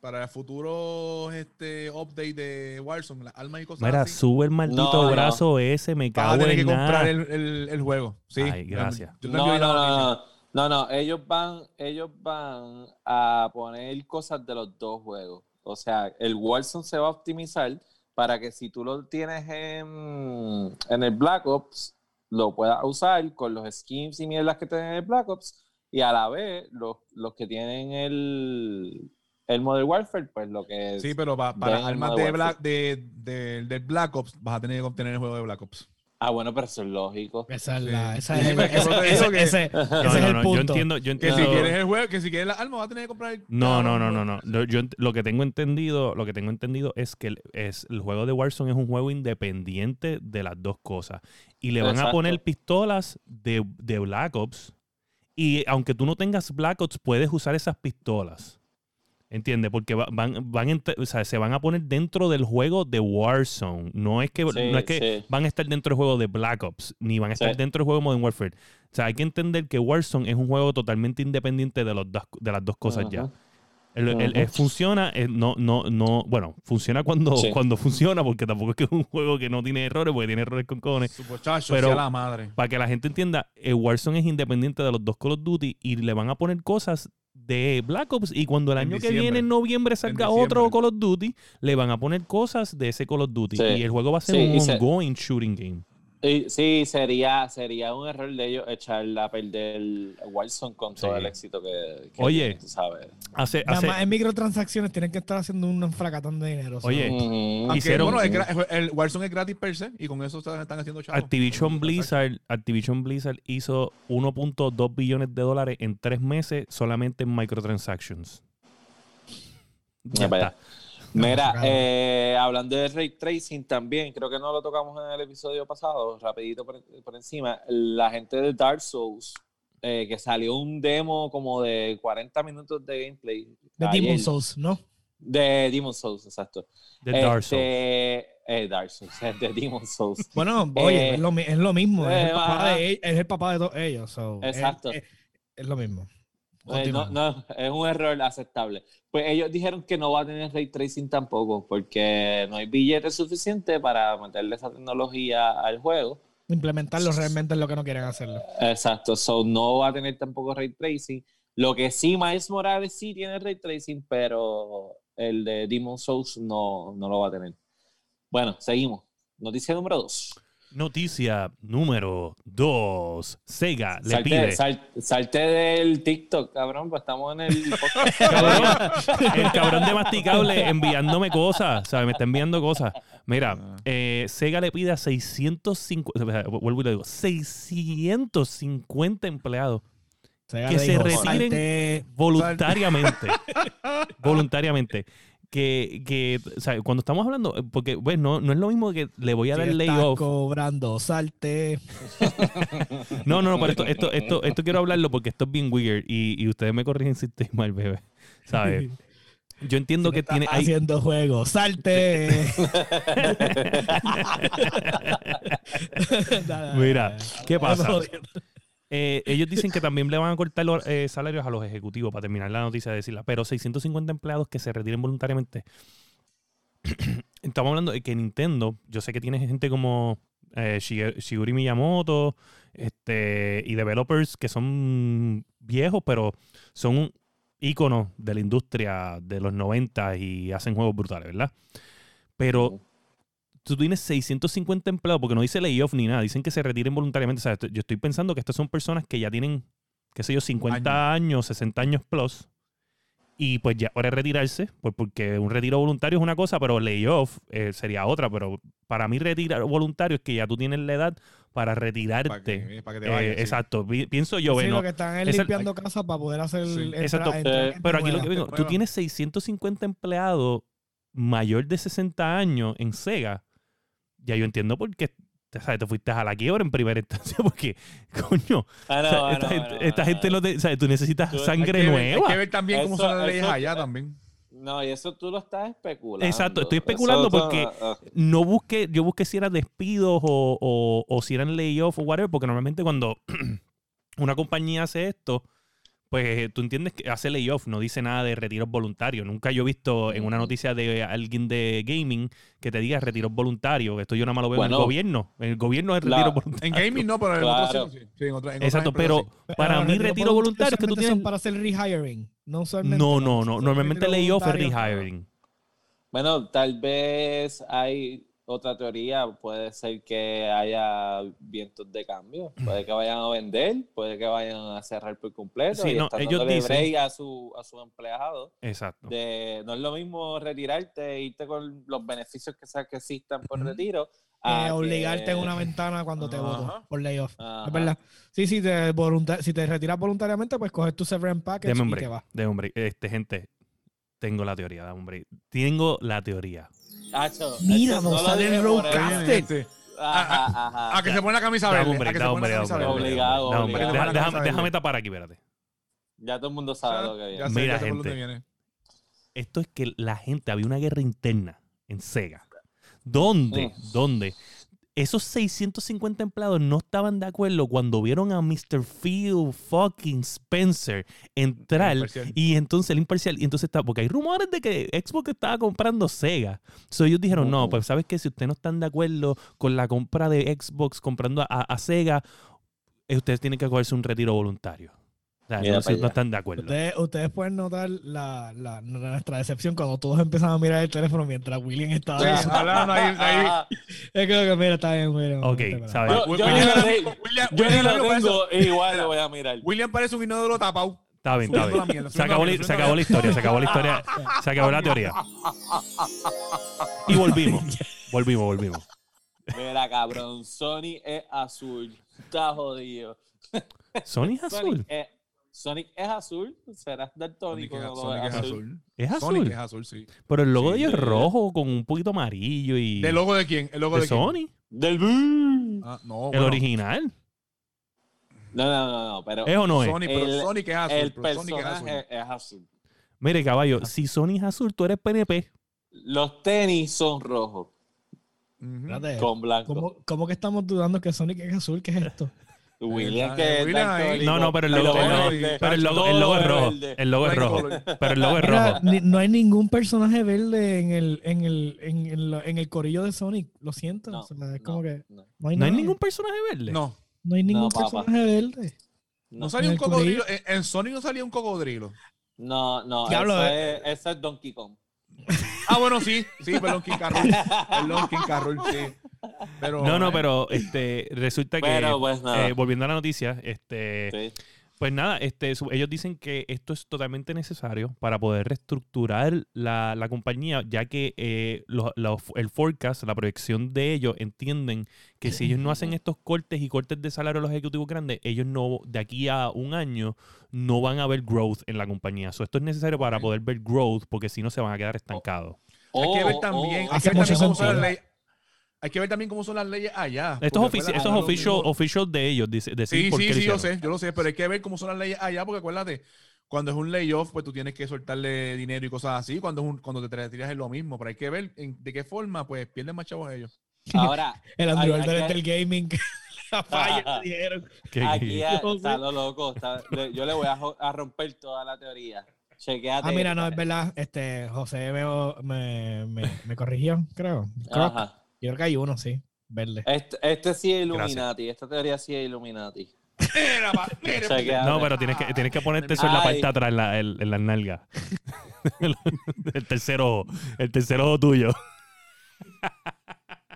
S4: para el futuro este update de Warzone, las armas y cosas
S2: mira,
S4: así,
S2: sube el maldito
S1: No, no.
S2: brazo ese, me
S4: vas a
S2: cago
S4: que
S2: en
S4: comprar
S2: nada.
S4: el, el, el juego. Sí.
S2: Ay, gracias.
S4: Yo
S1: No, no, no, no, ellos van, ellos van a poner cosas de los dos juegos. O sea, el Warzone se va a optimizar para que si tú lo tienes en, en el Black Ops, lo puedas usar con los skins y mierdas que tienen en el Black Ops, y a la vez los, los que tienen el, el Modern Warfare, pues lo que es.
S4: Sí, pero pa- para armas de. Black, de, de, del Black Ops vas a tener que obtener el juego de Black Ops.
S1: Ah, bueno, pero eso es lógico.
S3: Esa es
S4: Sí.
S3: la, esa es el,
S4: pero es que
S3: ese, es el
S2: no,
S3: punto.
S2: yo entiendo, yo
S4: Que si quieres el juego, que si quieres las armas vas a tener que comprar el
S2: No, no, no, no, no. Lo, yo lo que tengo entendido, lo que tengo entendido es que el, es, el juego de Warzone es un juego independiente de las dos cosas. Y le van a poner pistolas de, de Black Ops. Y aunque tú no tengas Black Ops, puedes usar esas pistolas. ¿Entiendes? Porque va- van, van ent- o sea, se van a poner dentro del juego de Warzone. No es que,
S1: Sí,
S2: no es que
S1: sí.
S2: van a estar dentro del juego de Black Ops, ni van a estar
S1: Sí.
S2: dentro del juego de Modern Warfare. O sea, hay que entender que Warzone es un juego totalmente independiente de, los dos, de las dos cosas ya.
S1: Ajá.
S2: El- el-
S1: Ujú.
S2: el funciona, eh, no, no, no, bueno, funciona cuando,
S1: Sí.
S2: cuando funciona, porque tampoco es que es un juego que no tiene errores, porque tiene errores con cojones.
S4: Su muchacho,
S2: Pero-
S4: sea la madre.
S2: Para que la gente entienda, eh, Warzone es independiente de los dos Call of Duty y le van a poner cosas de Black Ops y cuando el año que viene, en noviembre, salga otro Call of Duty, le van a poner cosas de ese Call of Duty.
S1: Sí.
S2: Y el juego va a ser
S1: Sí,
S2: un
S1: se-
S2: ongoing shooting game.
S1: Y, sí, sería, sería un error de ellos echarla a perder Warzone con todo el éxito que, que
S2: Oye.
S1: tiene, tú sabes.
S2: Hace,
S3: Nada
S2: hace-
S3: más en microtransacciones tienen que estar haciendo un fracatón de dinero.
S2: Oye.
S4: Aunque,
S2: hicieron-
S4: bueno, gra- el Warzone es gratis per se y con eso están, están haciendo chavos.
S2: Activision Blizzard, Activision Blizzard hizo 1.2 billones de dólares en tres meses solamente en microtransactions. Ya
S1: Ya vaya.
S2: está.
S1: Mira, eh, hablando de ray tracing también, creo que no lo tocamos en el episodio pasado, rapidito por, por encima, la gente de Dark Souls, eh, que salió un demo como de 40 minutos de gameplay.
S3: de
S1: ayer.
S3: Demon Souls, ¿no?
S1: De Demon Souls, exacto.
S2: De Dark
S1: Este,
S2: Souls.
S1: eh, Dark Souls, de Demon Souls.
S3: Bueno, oye,
S1: Eh,
S3: es, lo, mi- es lo mismo. es,
S1: eh,
S3: el papá
S1: ajá.
S3: de, e- es el papá de todos ellos. so, es-
S1: Exacto.
S3: Es, es lo mismo.
S1: Eh, no, no, es un error aceptable. Pues ellos dijeron que no va a tener ray tracing tampoco, porque no hay billete suficiente para meterle esa tecnología al juego.
S3: Implementarlo realmente es lo que no quieren hacerlo.
S1: Exacto, so no va a tener tampoco ray tracing. Lo que sí, Miles Morales sí tiene ray tracing, pero el de Demon Souls no, no lo va a tener. Bueno, seguimos. Noticia número dos.
S2: Noticia número 2. Sega le
S1: Salte,
S2: pide.
S1: sal- salte del TikTok, cabrón, pues estamos en el podcast.
S2: Cabrón, el cabrón de masticable enviándome cosas, ¿sabes? Me está enviando cosas. Mira,
S4: Ah.
S2: eh, Sega le pide a 650, o sea, vuelvo y le digo, 650 empleados
S3: Sega
S2: Que se
S3: dijo,
S2: retiren.
S3: "Salte".
S2: voluntariamente. voluntariamente. Que, que, o sea, cuando estamos hablando, porque, bueno, no, no es lo mismo que le voy a dar
S3: Si
S2: layoff.
S3: cobrando, salte.
S2: No, no, no, pero esto, esto, esto, esto quiero hablarlo porque esto es bien weird y, y ustedes me corrigen si estoy mal, bebé. ¿Sabes? Yo entiendo
S3: Si
S2: que tiene. hay-
S3: haciendo juego, salte.
S2: Mira, ¿qué pasa? Eh, ellos dicen que también le van a cortar los eh, salarios a los ejecutivos para terminar la noticia de decirla, pero 650 empleados que se retiren voluntariamente. Estamos hablando de que Nintendo, yo sé que tiene gente como eh, Shigeru Miyamoto este, y developers que son viejos, pero son un ícono de la industria de los 90 y hacen juegos brutales, ¿verdad? Pero tú tienes 650 empleados, porque no dice layoff ni nada, dicen que se retiren voluntariamente. O sea, yo estoy pensando que estas son personas que ya tienen, qué sé yo, 50 años, 60 años plus, y pues ya hora de retirarse, pues porque un retiro voluntario es una cosa, pero layoff eh, sería otra. Pero para mí, retirar voluntario es que ya tú tienes la edad para retirarte.
S4: Para que, para que te
S2: Eh,
S4: vayas. sí.
S2: Exacto, Pi- pienso yo,
S3: Sí,
S2: bueno,
S3: lo que están es limpiando casa para poder hacer.
S4: Sí.
S3: entra-
S2: Exacto.
S3: entrar
S1: Eh,
S2: Pero aquí lo que digo, tú tienes 650 empleados mayor de 60 años en Sega. Ya yo entiendo por qué te, sabes, te fuiste a la quiebra en primera instancia, porque, coño,
S1: Ah,
S2: esta, gente,
S1: no,
S2: te, sabes, tú necesitas
S1: Tú- hay
S4: Hay
S2: sangre
S4: que ver-
S2: nueva.
S4: Hay que ver también cómo son las leyes allá también.
S1: No, y eso tú lo estás especulando.
S2: Exacto, estoy especulando
S1: eso-
S2: porque-
S1: ah,
S2: No busqué, yo busqué si eran despidos o, o, o si eran layoff o whatever, porque normalmente cuando una compañía hace esto, pues tú entiendes que hace layoff, no dice nada de retiros voluntarios. Nunca yo he visto en una
S1: Ujú.
S2: noticia de alguien de gaming que te diga retiros voluntarios. Esto yo nada más lo veo en el gobierno. En el gobierno es
S1: la-
S2: retiro voluntario.
S4: En gaming no, pero en
S1: Claro.
S4: otros sí. sí, en otras- en otras
S2: Exacto, pero
S4: sí.
S2: para mí retiro voluntario es que tú
S3: solamente son
S2: tienes...
S3: para hacer rehiring. No usualmente.
S2: No, no, no. Normalmente layoff es rehiring.
S1: Bueno, tal vez hay otra teoría. Puede ser que haya vientos de cambio. Puede que vayan a vender, puede que vayan a cerrar por completo.
S2: Sí,
S1: y
S2: no,
S1: están
S2: ellos
S1: dándole
S2: dicen-
S1: break a su, a su empleado.
S2: Exacto.
S1: De, no es lo mismo retirarte e irte con los beneficios que, sea que existan por retiro. A que-
S3: obligarte en una ventana cuando te voto por layoff.
S1: Ajá.
S3: Es verdad. Sí, sí, te si te retiras voluntariamente, pues coges tu severance package y
S2: hombre,
S3: te vas.
S2: de hombre. Este, gente, tengo la teoría, dame hombre. Tengo la teoría.
S3: Mira, no
S1: lo
S3: sale el roadcaster.
S4: Este,
S1: Ajá, ajá.
S4: A que se pone la camisa
S2: Dame
S4: verde.
S2: hombre,
S4: A que se pone
S2: hombre,
S4: la camisa verde.
S1: Obligado,
S2: hombre. déjame,
S4: camisa
S2: déjame
S4: verde.
S2: tapar aquí, espérate.
S1: Ya todo el mundo sabe lo que
S4: Ya
S1: viene.
S4: sé,
S2: Mira, gente.
S4: viene.
S2: esto es que la gente, había una guerra interna en Sega. ¿Dónde? ¿Dónde? Esos 650 empleados no estaban de acuerdo cuando vieron a Mr. Phil fucking Spencer entrar
S4: Imparcial.
S2: y entonces el imparcial, y entonces está, porque hay rumores de que Xbox estaba comprando Sega. So ellos dijeron, no,
S1: Ujú.
S2: pues sabes que si ustedes no están de acuerdo con la compra de Xbox comprando a, a Sega, eh, ustedes tienen que cogerse un retiro voluntario. Sea, no, están de acuerdo.
S3: Ustedes, ustedes pueden notar la, la- nuestra decepción cuando todos empezaban a mirar el teléfono mientras William estaba.
S4: Sí, hablando ahí, ahí.
S3: Es que, que, mira, está bien, William.
S2: Ok, ¿sabes?
S1: Yo, yo
S4: William- William,
S1: yo
S4: William
S1: lo
S4: parece-
S1: igual lo voy a mirar.
S4: William parece un inodoro tapado.
S2: Está bien, está bien.
S4: mierda,
S2: Se acabó, se acabó la historia, se acabó la historia, se acabó la teoría. Y volvimos, volvimos, volvimos.
S1: Mira, cabrón, Sony es azul. Está jodido.
S2: Sony es azul.
S1: Es, Sonic es azul. Serás daltónico.
S4: Sonic
S1: no?
S4: Sonic es
S1: azul.
S4: azul.
S2: Es
S4: Sonic
S2: azul.
S4: es azul, sí.
S2: Pero el logo
S1: Sí,
S2: de ellos es
S1: de-
S2: rojo con un poquito amarillo y.
S4: ¿El logo de quién? ¿El logo de,
S2: de
S4: quién?
S2: Sony.
S1: Del.
S4: Ah, no,
S2: El
S4: bueno,
S2: original.
S1: No, no, no, no, pero
S2: ¿Es o no es?
S4: Sony, pero
S1: El-
S4: Sonic es azul.
S1: el
S4: Sonic es azul.
S1: personaje es azul.
S2: Mire, caballo, si Sony es azul, tú eres PNP.
S1: Los tenis son rojos con blanco.
S3: ¿Cómo, ¿Cómo que estamos dudando que Sonic es azul? ¿Qué es esto?
S1: William
S4: Eh,
S1: que es
S4: William
S2: No, no, pero el logo, el logo-
S1: verde,
S2: pero el logo, el logo es rojo. El logo es rojo. Pero el logo es rojo.
S3: no hay ningún personaje verde en el, en el, en el, en el corillo de Sonic. Lo siento.
S1: No,
S3: o sea, es
S1: no,
S3: como que
S1: no,
S3: hay,
S2: No hay
S3: nada.
S2: ningún personaje verde.
S4: No,
S3: No hay ningún personaje verde.
S4: no
S3: En
S4: un cocodrilo. En, en Sonic no salía un cocodrilo.
S1: no, no,
S3: Diablo,
S1: eso,
S3: eh.
S1: es, eso es Donkey Kong.
S4: Ah, bueno, sí. Sí, perdón, King Carroll. Perdón, King Carroll, sí. Pero,
S2: No, no, pero este resulta que
S1: Pero pues nada.
S2: eh, volviendo a la noticia, este
S1: Sí.
S2: Pues nada, este, su- ellos dicen que esto es totalmente necesario para poder reestructurar la, la compañía, ya que eh, los- los- el forecast, la proyección de ellos, entienden que si ellos no hacen estos cortes y cortes de salario a los ejecutivos grandes, ellos no, de aquí a un año, no van a ver growth en la compañía. So, esto es necesario para poder ver growth, porque si no se van a quedar estancados.
S4: Hay que ver
S1: Oh,
S4: también,
S1: oh,
S4: hay que ver también cómo. Hay que ver también cómo son las leyes allá.
S2: Esto es, ofici- es official, official de ellos, dice, decir
S4: Sí,
S2: por
S4: sí,
S2: qué
S4: sí, yo sé, yo lo sé, pero hay que ver cómo son las leyes allá, porque acuérdate, cuando es un layoff, pues tú tienes que soltarle dinero y cosas así, cuando, es un, cuando te retiras es lo mismo, pero hay que ver en- de qué forma, pues pierden más chavos ellos.
S1: Ahora,
S3: El Android
S1: hay- hay
S3: del gaming. La falla, me dijeron.
S1: Aquí hay-
S3: Yo
S1: está lo loco. está- yo le voy a, a romper toda la teoría. Chequéate.
S3: Ah, mira, no, es verdad. Este, José veo, me, me, me corrigió, creo. Croc.
S1: Ajá.
S3: Yo creo que hay uno, sí. Verde.
S1: Este, este sí es
S2: Gracias.
S1: Illuminati. Esta teoría sí es Illuminati.
S2: No, pero tienes que, tienes que ponerte eso en la
S1: Ay.
S2: parte de atrás, en la, en, en las nalgas. el tercero, el tercero ojo tuyo.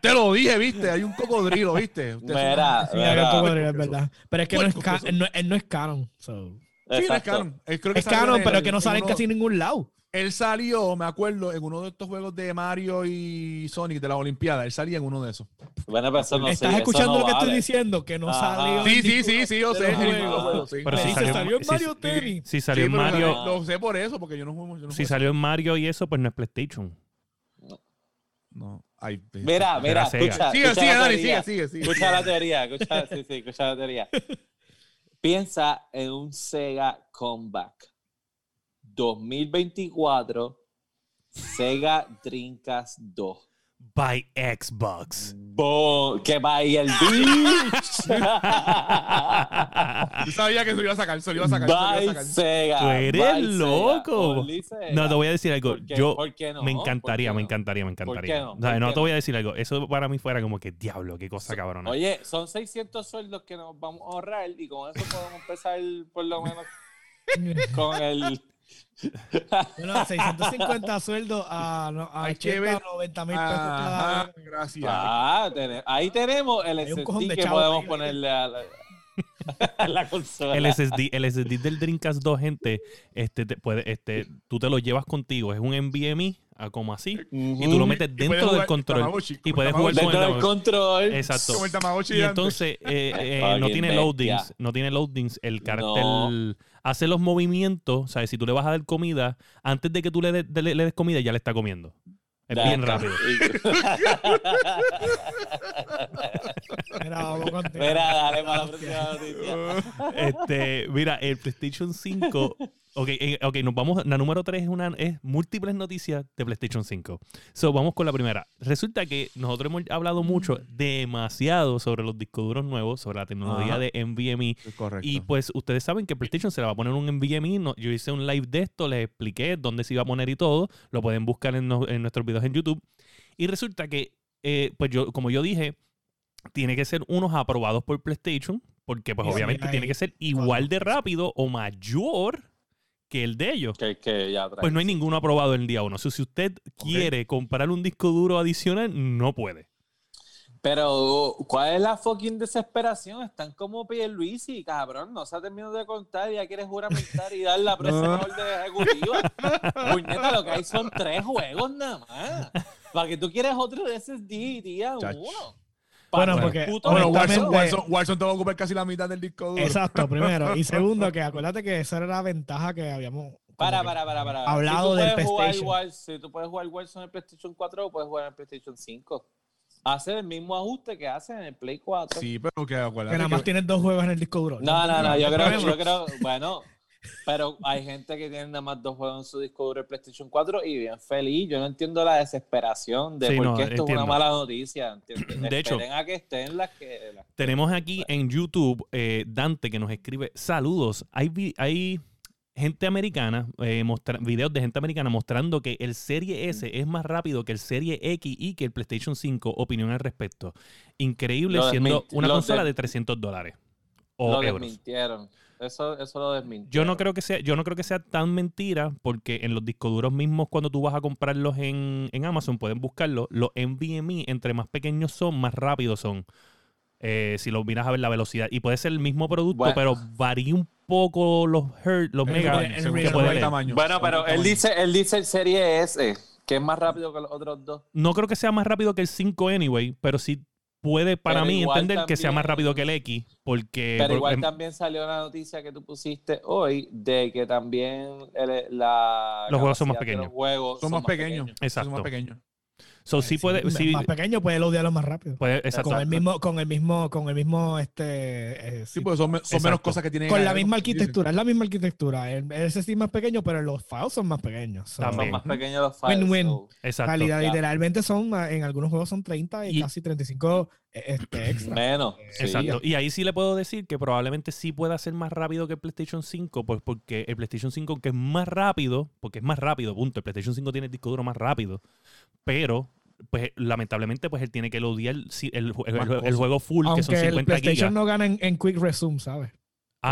S4: Te lo dije, viste, hay un cocodrilo, viste.
S1: Mira,
S3: Sí,
S1: mira,
S3: hay un
S4: Puerco
S3: es verdad. Pero es que no es, ca- no, él no es canon. so.
S4: Sí, no es canon. Creo que
S3: Es canon, pero
S4: el-
S3: que no
S4: en
S3: sale en
S4: uno-
S3: casi en ningún lado.
S4: Él salió, me acuerdo, en uno de estos juegos de Mario y Sonic de las Olimpiadas. Él salía en uno de esos.
S1: Bueno, pero eso no
S3: ¿Estás
S1: sí, eso
S3: escuchando
S1: no
S3: lo que estoy diciendo? Que no
S1: Ajá.
S3: salió.
S4: Sí, sí, sí, sí, yo sé. sí.
S2: Pero si salió-
S3: salió en
S2: si-
S3: Mario Tennis.
S2: Si salió en Mario,
S4: Lo, lo sé por eso, porque yo no juego. yo no
S2: si
S4: juego
S2: salió en Mario y eso, pues no es PlayStation.
S4: No. Ay,
S1: Mira, mira, escucha.
S4: Sigue,
S1: escucha
S4: sigue,
S1: la
S4: Dani,
S1: teoría.
S4: sigue, sigue, sigue.
S1: Escucha la teoría, escucha, sí, sí, escucha la teoría. Piensa en un Sega Comeback 2024 Sega Dreamcast 2.
S2: By Xbox.
S1: Bo- que ahí el bitch.
S4: Yo sabía que se lo iba a sacar, se lo iba a sacar.
S1: By
S4: sacar.
S1: Sega.
S2: Tú eres
S1: by
S2: loco.
S1: Sega.
S2: No, te voy a decir algo.
S1: ¿Por qué?
S2: Yo
S1: ¿Por qué no?
S2: me
S1: ¿Por
S2: encantaría,
S1: qué
S2: me encantaría, me
S1: ¿Por qué
S2: encantaría.
S1: no?
S2: O sea,
S1: ¿Por
S2: no
S1: qué
S2: te voy a decir algo. Eso para mí fuera como que diablo, qué cosa cabrona.
S1: Oye, son 600 sueldos que nos vamos a ahorrar y con eso podemos empezar por lo menos con el...
S3: Bueno, 650 sueldos a, no, a
S4: Hay que
S3: 80
S4: ver.
S3: o 90 mil pesos cada
S4: Ajá, gracias.
S1: Ah, tene- ahí tenemos el SSD que podemos
S3: ahí.
S1: ponerle a la, a la consola.
S2: El SSD, el SSD del Dreamcast 2, gente, este, te puede, este, tú te lo llevas contigo. Es un NVMe, ah, como así, y tú lo metes dentro del control. Y puedes jugar
S1: Dentro
S2: el
S1: del control.
S2: Exacto.
S4: Como el Tamagotchi
S2: Y entonces eh, eh, no tiene
S1: bestia.
S2: loadings, no tiene loadings. El cartel
S1: No.
S2: hace los movimientos, ¿sabes? Si tú le vas a dar comida, antes de que tú le, de- de- le des comida, ya le está comiendo. Es bien rápido.
S3: Mira, vamos con
S1: Mira, dale para la próxima noticia.
S2: Este, mira, el PlayStation 5 Ok, eh, ok, nos vamos. La número 3 es, una, es múltiples noticias de PlayStation 5. So, vamos con la primera. Resulta que nosotros hemos hablado mucho, demasiado, sobre los discos duros nuevos, sobre la tecnología
S4: Ajá.
S2: de NVMe.
S4: Correcto.
S2: Y pues ustedes saben que PlayStation se le va a poner un NVMe. no- yo hice un live de esto, les expliqué dónde se iba a poner y todo. Lo pueden buscar en, no- en nuestros videos en YouTube. Y resulta que, eh, pues yo, como yo dije, tiene que ser unos aprobados por PlayStation, porque pues obviamente tiene que ser igual de rápido o mayor que el de ellos.
S1: Que, que ya trae.
S2: Pues no hay ninguno aprobado en el día uno. O sea, si usted quiere comprar un disco duro adicional, no puede.
S1: Pero, ¿cuál es la fucking desesperación? Están como Pierluisi, cabrón. No se ha terminado de contar y ya quieres juramentar y dar la próxima orden ejecutiva. Puñeta, lo que hay son tres juegos nada más. ¿Para que tú quieres otro SSD, tía?
S4: Chacho.
S1: Uno.
S3: Bueno, porque
S4: bueno, Warzone te va a ocupar casi la mitad del disco duro.
S3: Exacto, primero. Y segundo, que acuérdate que esa era la ventaja que habíamos
S1: Para,
S3: que
S1: para, para, para.
S3: hablado
S1: si tú
S3: del
S1: puedes jugar
S3: PlayStation.
S1: Si tú puedes jugar Warzone en el PlayStation 4 o puedes jugar en el PlayStation 5. Hace el mismo ajuste que hace en el Play 4.
S4: Sí, pero que acuérdate
S3: Que nada más
S4: que-
S3: tienes dos juegos en el disco duro.
S1: No, no, no, yo creo, yo creo, bueno, pero hay gente que tiene nada más dos juegos en su disco duro de PlayStation 4 y bien feliz. Yo no entiendo la desesperación de
S2: Sí,
S1: por
S2: no,
S1: qué esto es una mala noticia. ¿entiendes?
S2: De hecho-
S1: Esperen a que estén las que... las-
S2: Tenemos aquí en YouTube eh, Dante que nos escribe, saludos, hay, hay gente americana, eh, mostra- videos de gente americana mostrando que el Serie S es más rápido que el Serie X y que el PlayStation 5, opinión al respecto. Increíble
S1: Lo
S2: siendo una consola
S1: de-
S2: de 300 dólares o
S1: lo
S2: euros.
S1: desmintieron. Eso, eso lo desmintieron.
S2: Yo no creo que sea, yo no creo que sea tan mentira, porque en los discos duros mismos, cuando tú vas a comprarlos en, en Amazon, pueden buscarlo. Los NVMe, entre más pequeños son, más rápidos son. Eh, si lo miras a ver la velocidad. Y puede ser el mismo producto,
S1: Bueno.
S2: pero varía un poco los hertz, los megas.
S1: Bueno, pero él
S4: tamaño.
S1: dice, él dice el Serie S, que es más rápido que los otros dos.
S2: No creo que sea más rápido que el 5 anyway, pero sí puede para
S1: Pero
S2: mí entender que sea más rápido que el X, porque...
S1: Pero igual
S2: em,
S1: también salió la noticia que tú pusiste hoy de que también el- la
S2: Los juegos son más pequeños.
S1: los juegos
S4: Son más pequeños.
S2: Exacto.
S4: Son más pequeños.
S2: So, sí puede... sí,
S3: Más pequeño puede loadearlo más rápido.
S2: puede- exacto.
S3: Con el mismo, con el mismo, con el mismo, este, eh,
S4: Sí,
S3: sí,
S4: pues son, son menos cosas que tienen.
S3: con la misma arquitectura, es la misma arquitectura. El, el SSD es más pequeño, pero los files son más pequeños. So,
S2: También.
S1: Son más pequeños los files.
S3: Win-win.
S1: so-
S2: exacto.
S3: calidad, literalmente son, en algunos juegos son 30 y,
S2: Y-
S3: casi 35 eh, este, extra.
S1: Menos. sí.
S2: Exacto. Y ahí sí le puedo decir que probablemente sí pueda ser más rápido que el PlayStation 5, pues porque el PlayStation 5, que es más rápido, porque es más rápido, punto. El PlayStation 5 tiene el disco duro más rápido, pero pues lamentablemente pues él tiene que loadear si- el, el- el
S4: cosas.
S2: juego full, que son
S3: Aunque el
S2: 50
S3: PlayStation
S2: gigas.
S3: no gana en, en Quick Resume, ¿sabes?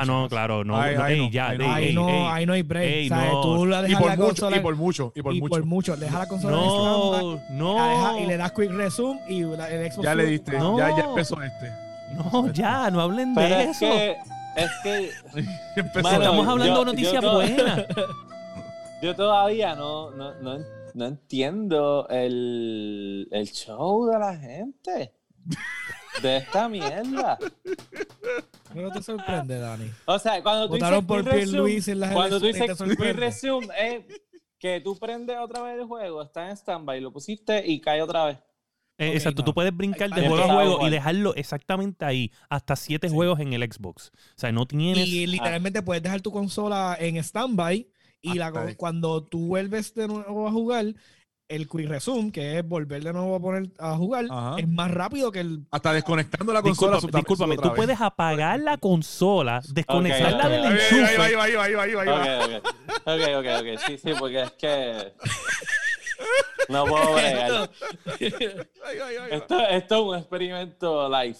S2: Ah, no, claro, no.
S4: Ahí-
S2: no,
S4: ahí
S2: ey,
S4: no,
S2: ya,
S4: ahí no.
S2: ey, ey,
S3: no,
S2: ey.
S3: ahí no hay break.
S2: Ey,
S3: ¿sabes?
S2: no.
S3: Tú la
S4: Y
S3: dejas
S4: por
S3: la
S4: mucho,
S3: consola
S4: y por mucho, y por
S3: y
S4: mucho.
S3: por mucho. Deja la consola en stand-by,
S2: No,
S3: la deja-
S2: no.
S3: y le das Quick Resume y la- el Xbox
S4: Ya le diste,
S2: No.
S4: ya, ya empezó este.
S2: No, ya, no hablen
S1: Pero
S2: de
S1: es
S2: eso.
S1: que, es que. Mano,
S2: Estamos
S1: yo-
S2: hablando de noticias buenas.
S1: yo todavía no, no, no, no entiendo el, el show de la gente. De esta mierda.
S3: ¿Qué no te sorprende, Dani?
S1: O sea, cuando tú dices
S3: Votaron por en las
S1: cuando tú dices
S3: sorprende.
S1: resume, es que tú prendes otra vez el juego, está en standby, lo pusiste y cae otra vez.
S2: Eh, Exacto,
S3: no.
S2: tú puedes brincar de juego a juego y dejarlo exactamente ahí. Hasta siete
S3: Sí.
S2: juegos en el Xbox. O sea, no tienes.
S3: Y literalmente puedes dejar tu consola en standby y la, cuando tú vuelves de nuevo a jugar, el Quick Resume, que es volver de nuevo a poner a jugar,
S4: Ajá.
S3: es más rápido que el.
S4: Hasta desconectando la consola.
S2: Discúlpame,
S4: otra
S2: tú
S4: vez.
S2: puedes apagar la consola, desconectarla
S1: ok.
S2: del
S4: Ahí va,
S2: enchufe.
S4: ahí va, ahí va, ahí va, ahí va, ahí va.
S1: Ok, ok. Ok. Sí, sí, porque es que. No puedo bregar. Esto, esto es un experimento live.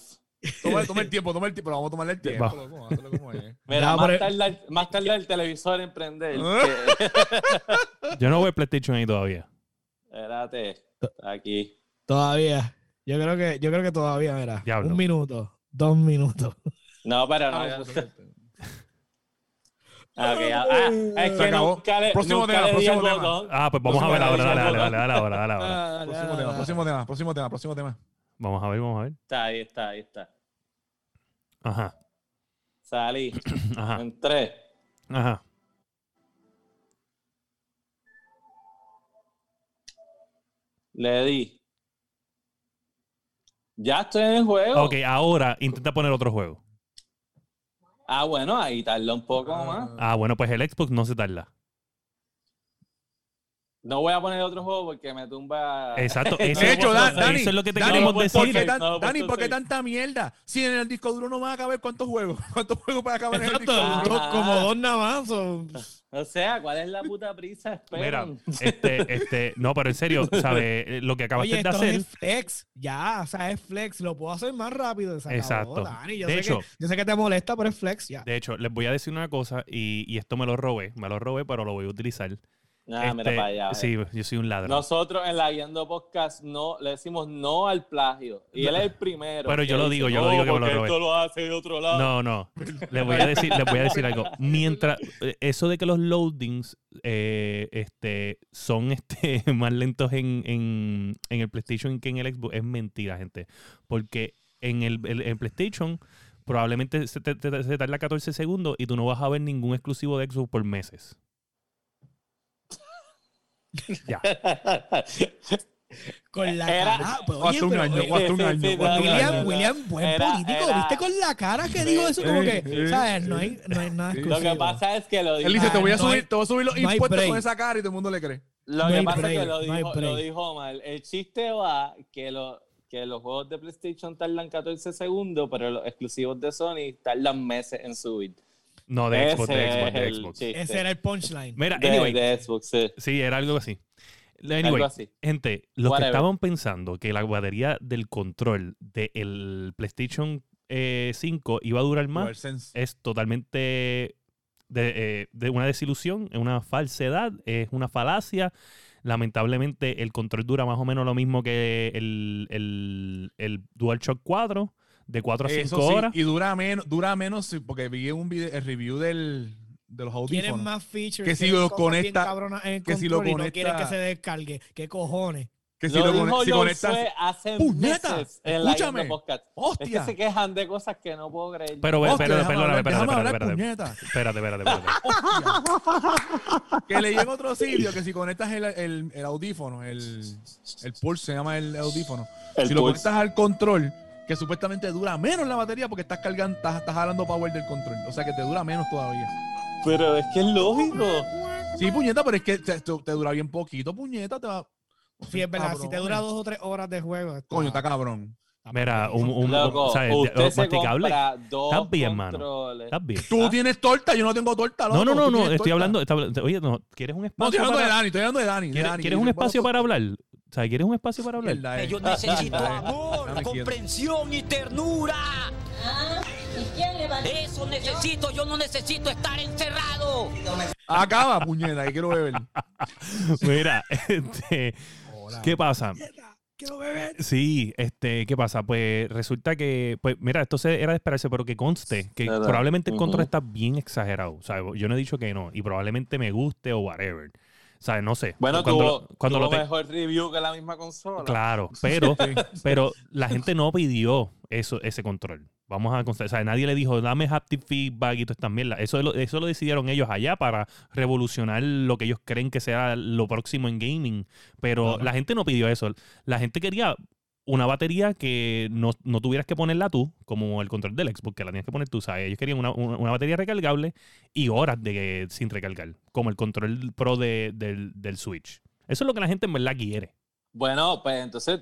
S4: Toma, toma el tiempo, toma el tiempo. Vamos a tomarle el tiempo.
S2: Va.
S4: loco, hazlo como es.
S1: Mira,
S3: Ya,
S1: más,
S3: pero-
S1: tarda, más tarda el televisor en prender. Que-
S2: Yo no voy a PlayStation ahí todavía.
S1: Espérate. Aquí.
S3: Todavía. Yo creo que, yo creo que todavía, mira.
S2: Diablo.
S3: Un minuto, dos minutos.
S1: No, pero no.
S4: Ah,
S1: Ah, ok, ah, es que
S4: acabó.
S1: nunca le,
S4: Próximo
S1: nunca
S4: tema,
S1: le
S4: próximo tema.
S1: botón.
S2: Ah, pues vamos a ver ahora. Dale, dale, dale, dale, ahora, dale ahora.
S4: Próximo tema, próximo tema, próximo tema, próximo tema.
S2: Vamos a ver, vamos a ver.
S1: Está ahí, está, ahí está.
S2: Ajá,
S1: Salí.
S2: ajá,
S1: Entré.
S2: ajá.
S1: Le di. Ya estoy en el juego.
S2: Ok, ahora intenta poner otro juego.
S1: Ah, bueno, ahí tarda un poco más.
S2: Ah, bueno, pues el Xbox no se tarda.
S1: No voy a poner otro juego porque me tumba.
S2: Exacto.
S4: De
S2: Eso,
S4: hecho, Dan-
S2: eso
S4: Dani,
S2: es lo que te
S4: Dani,
S2: queremos
S1: ¿por
S4: ¿por
S2: decir.
S4: qué tan-
S1: No,
S4: Dani, ¿por qué tanta mierda? Si en el disco duro no van a caber cuántos juegos. ¿Cuántos juegos puede caber en el disco
S3: Exacto,
S4: duro?
S3: como dos nada más. o-
S1: O sea, ¿cuál es la puta prisa?
S2: Mira,
S1: Esperan.
S2: este, este, no, pero en serio, ¿sabes? Lo que acabaste
S3: Oye,
S2: de
S3: esto
S2: hacer.
S3: es flex. Ya, o sea, es flex. Lo puedo hacer más rápido. se acabó,
S2: Exacto.
S3: Dani. Yo,
S2: De
S3: sé
S2: hecho-
S3: que, yo sé que te molesta, pero es flex ya.
S2: De hecho, les voy a decir una cosa, y, y esto me lo robé, me lo robé, pero lo voy a utilizar.
S1: Ah, mira
S2: Este,
S1: para allá.
S2: Sí, yo soy un ladrón.
S1: Nosotros en la Guiando Podcast no le decimos no al plagio. Y él es el primero.
S2: Pero yo lo digo, yo
S1: "No,
S2: lo digo que me lo robé".
S1: Esto lo hace de otro lado.
S2: No, no. Les voy a decir, les voy a decir algo. Mientras eh, eso de que los loadings eh, este, son este, más lentos en, en, en el PlayStation que en el Xbox es mentira, gente. Porque en el, el- en PlayStation probablemente se, te, te- se tarda 14 segundos y tú no vas a ver ningún exclusivo de Xbox por meses. Ya.
S3: Con la
S1: Era-
S3: cara. pues,
S4: O hasta un
S3: pero,
S4: año, un
S1: sí, sí,
S3: William. William, buen
S1: Era-
S3: político.
S1: era-
S3: ¿Viste con la cara que dijo eso? Como que. ¿sabes? No hay, no hay nada exclusivo.
S1: Lo que pasa es que lo dijo.
S4: Él dice, te voy a
S3: No hay-
S4: subir, te voy a subir los
S3: no
S4: impuestos con esa cara y todo el mundo le cree.
S1: Lo
S3: No
S1: que pasa es que lo dijo, lo dijo mal. El chiste va que, lo, que los juegos de PlayStation tardan 14 segundos, pero los exclusivos de Sony tardan meses en subir.
S2: No, de Xbox, de Xbox, de Xbox.
S3: Ese era el punchline.
S2: Mira,
S1: De,
S2: anyway,
S1: de Xbox, sí.
S2: sí, era algo así. Anyway,
S1: Algo así.
S2: Gente, los que estaban pensando que la batería del control del PlayStation eh, 5 iba a durar más
S4: DualSense.
S2: es totalmente de, eh, de una desilusión, es una falsedad, es una falacia. Lamentablemente el control dura más o menos lo mismo que el, el, el DualShock 4, de 4 a 5
S4: Eso sí,
S2: horas.
S4: y dura menos, dura menos porque vi un video, el review del, de los
S3: Tienen
S4: audífonos.
S3: más features.
S4: Que si
S3: tienen
S4: lo conecta-
S3: cabronas en el
S4: que si lo
S3: y no quieren
S4: conecta-
S3: que se descargue. ¿Qué cojones?
S4: Que si
S1: lo
S4: lo,
S1: dijo
S4: si conectas.
S1: hace
S4: ¡Puñeta!
S1: meses en la
S4: Escúchame.
S1: Guiando Podcast. Es que
S4: ¡Hostia!
S1: se quejan de cosas que no puedo creer.
S2: Pero,
S4: Hostia,
S2: pero,
S4: déjame
S2: perdóname, espérate, espérate, espérate.
S4: puñeta.
S2: Espérate, espérate, espérate.
S4: Que leí en otro sitio que si conectas el, el, el audífono, el, el Pulse se llama el audífono.
S1: El
S4: si lo
S1: Pulse.
S4: conectas al control, que supuestamente dura menos la batería porque estás cargando, estás, estás jalando power del control. O sea que te dura menos todavía.
S1: Pero es que es lógico.
S4: Sí, puñeta, pero es que te, te- te dura bien poquito, puñeta, te va.
S3: Sí, es verdad. Si te dura
S4: Cabrón.
S3: dos o tres horas de juego. está-
S4: Coño, está cabrón.
S2: Mira, un, un,
S1: Loco,
S2: ¿sabes?
S1: usted se
S2: masticable. Estás bien, mano. ¿Estás bien?
S4: Tú tienes torta, yo no tengo torta.
S2: No,
S4: loco,
S2: no, no, no,
S4: tienes
S2: estoy
S4: torta.
S2: hablando, está oye, no, ¿quieres un
S4: No,
S2: espacio
S4: estoy hablando de
S2: para,
S4: Dani, estoy hablando de Dani. de
S2: ¿quieres,
S4: Dani.
S2: quieres un espacio para hablar? O sea, ¿quieres un espacio para hablar?
S4: Mierda, eh.
S5: Yo necesito
S4: Dame
S5: amor, comprensión y ternura.
S6: Ah, ¿y quién le va a
S5: Eso necesito, yo no necesito estar encerrado.
S4: Acaba, puñeta, que quiero beber.
S2: Mira, este, ¿qué pasa?
S3: Quiero beber.
S2: Sí, este, ¿qué pasa? Pues resulta que, pues mira, esto se- era de esperarse, pero que conste que
S1: ¿Verdad?
S2: probablemente el control
S1: Ujú.
S2: está bien exagerado. O sea, yo no he dicho que no, y probablemente me guste o whatever. O sea, no sé.
S1: Bueno,
S2: cuando,
S1: tuvo,
S2: lo- cuando
S1: tuvo
S2: lo te-
S1: mejor review que la misma consola.
S2: Claro, pero, pero la gente no pidió eso, ese control. Vamos a. O sea, nadie le dijo, dame haptic feedback y todas estas mierdas. Eso, lo- eso lo decidieron ellos allá para revolucionar lo que ellos creen que sea lo próximo en gaming. Pero
S4: Claro.
S2: la gente no pidió eso. La gente quería una batería que no, no tuvieras que ponerla tú, como el control del Xbox, que la tenías que poner tú. ¿sabes? Ellos querían una, una- una batería recargable y horas de sin recargar, como el control pro de- del, del Switch. Eso es lo que la gente en verdad quiere.
S1: Bueno, pues entonces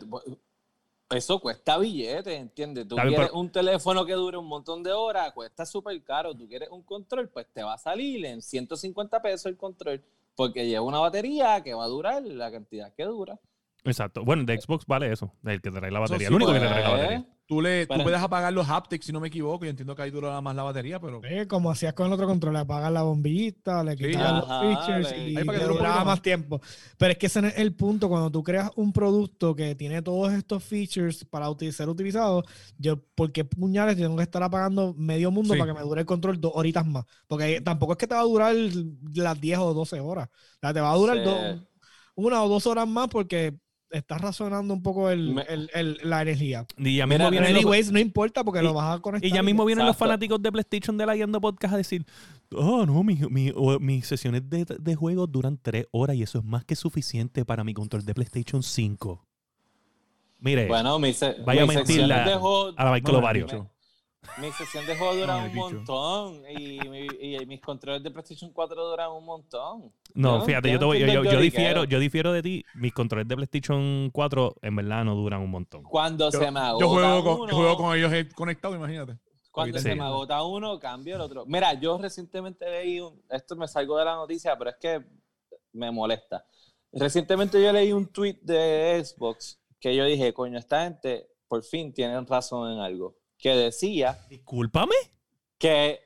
S1: eso cuesta billete, ¿entiendes? Tú quieres
S2: pero-
S1: un teléfono que dure un montón de horas, cuesta súper caro. Tú quieres un control, pues te va a salir en 150 pesos el control, porque lleva una batería que va a durar la cantidad que dura.
S2: Exacto. Bueno, el de Xbox vale eso, el que te trae la batería.
S4: sí,
S2: el único que te trae la batería.
S4: Tú, le, tú puedes apagar los haptics, si no me equivoco. Yo entiendo que ahí dura más la batería, pero.
S3: Sí, como hacías con el otro control, le apagas la bombillita, le
S4: Sí,
S3: quitas los
S1: ajá,
S3: features
S1: le-
S3: y
S4: un
S3: duraba más
S4: más.
S3: tiempo. Pero es que ese no es el punto. Cuando tú creas un producto que tiene todos estos features para ser utilizado, yo, ¿por qué puñales tengo que estar apagando medio mundo
S4: Sí.
S3: para que me dure el control dos horitas más? Porque tampoco es que te va a durar las 10 o 12 horas. O sea, te va a durar
S1: Sí.
S3: dos- una o dos horas más porque estás razonando un poco el,
S1: Me-
S3: el- el- la energía.
S2: Y ya
S1: Mira,
S2: mismo vienen los,
S3: anyways, no importa porque
S2: Y-
S3: lo vas a conectar.
S2: y ya mismo vienen los fanáticos de PlayStation de la Guiando Podcast a decir, oh no, mi- mi- o- mis sesiones de, de juego duran tres horas y eso es más que suficiente para mi control de PlayStation 5. Mire,
S1: Bueno, mi se-
S2: Vaya a
S1: secciones de juego-
S2: a la Michael Ovario.
S1: Mi sesión de juego dura
S4: Ay,
S1: un
S4: bicho.
S1: montón y, mi- y mis controles de PlayStation 4 duran un montón.
S2: No, fíjate,
S1: yo
S2: te voy- yo, yo- yo difiero, yo difiero de ti. Mis controles de PlayStation 4 en verdad no duran un montón.
S1: Cuando
S4: Yo,
S1: se me agota
S4: yo juego, con,
S1: uno,
S4: yo juego con ellos conectados, imagínate.
S1: cuando
S2: Sí.
S1: se me agota uno, cambio el otro. Mira, yo recientemente leí un, esto me salgo de la noticia, pero es que me molesta. Recientemente yo leí un tweet de Xbox que yo dije, coño, esta gente por fin tienen razón en algo. Que decía
S2: Discúlpame.
S1: que,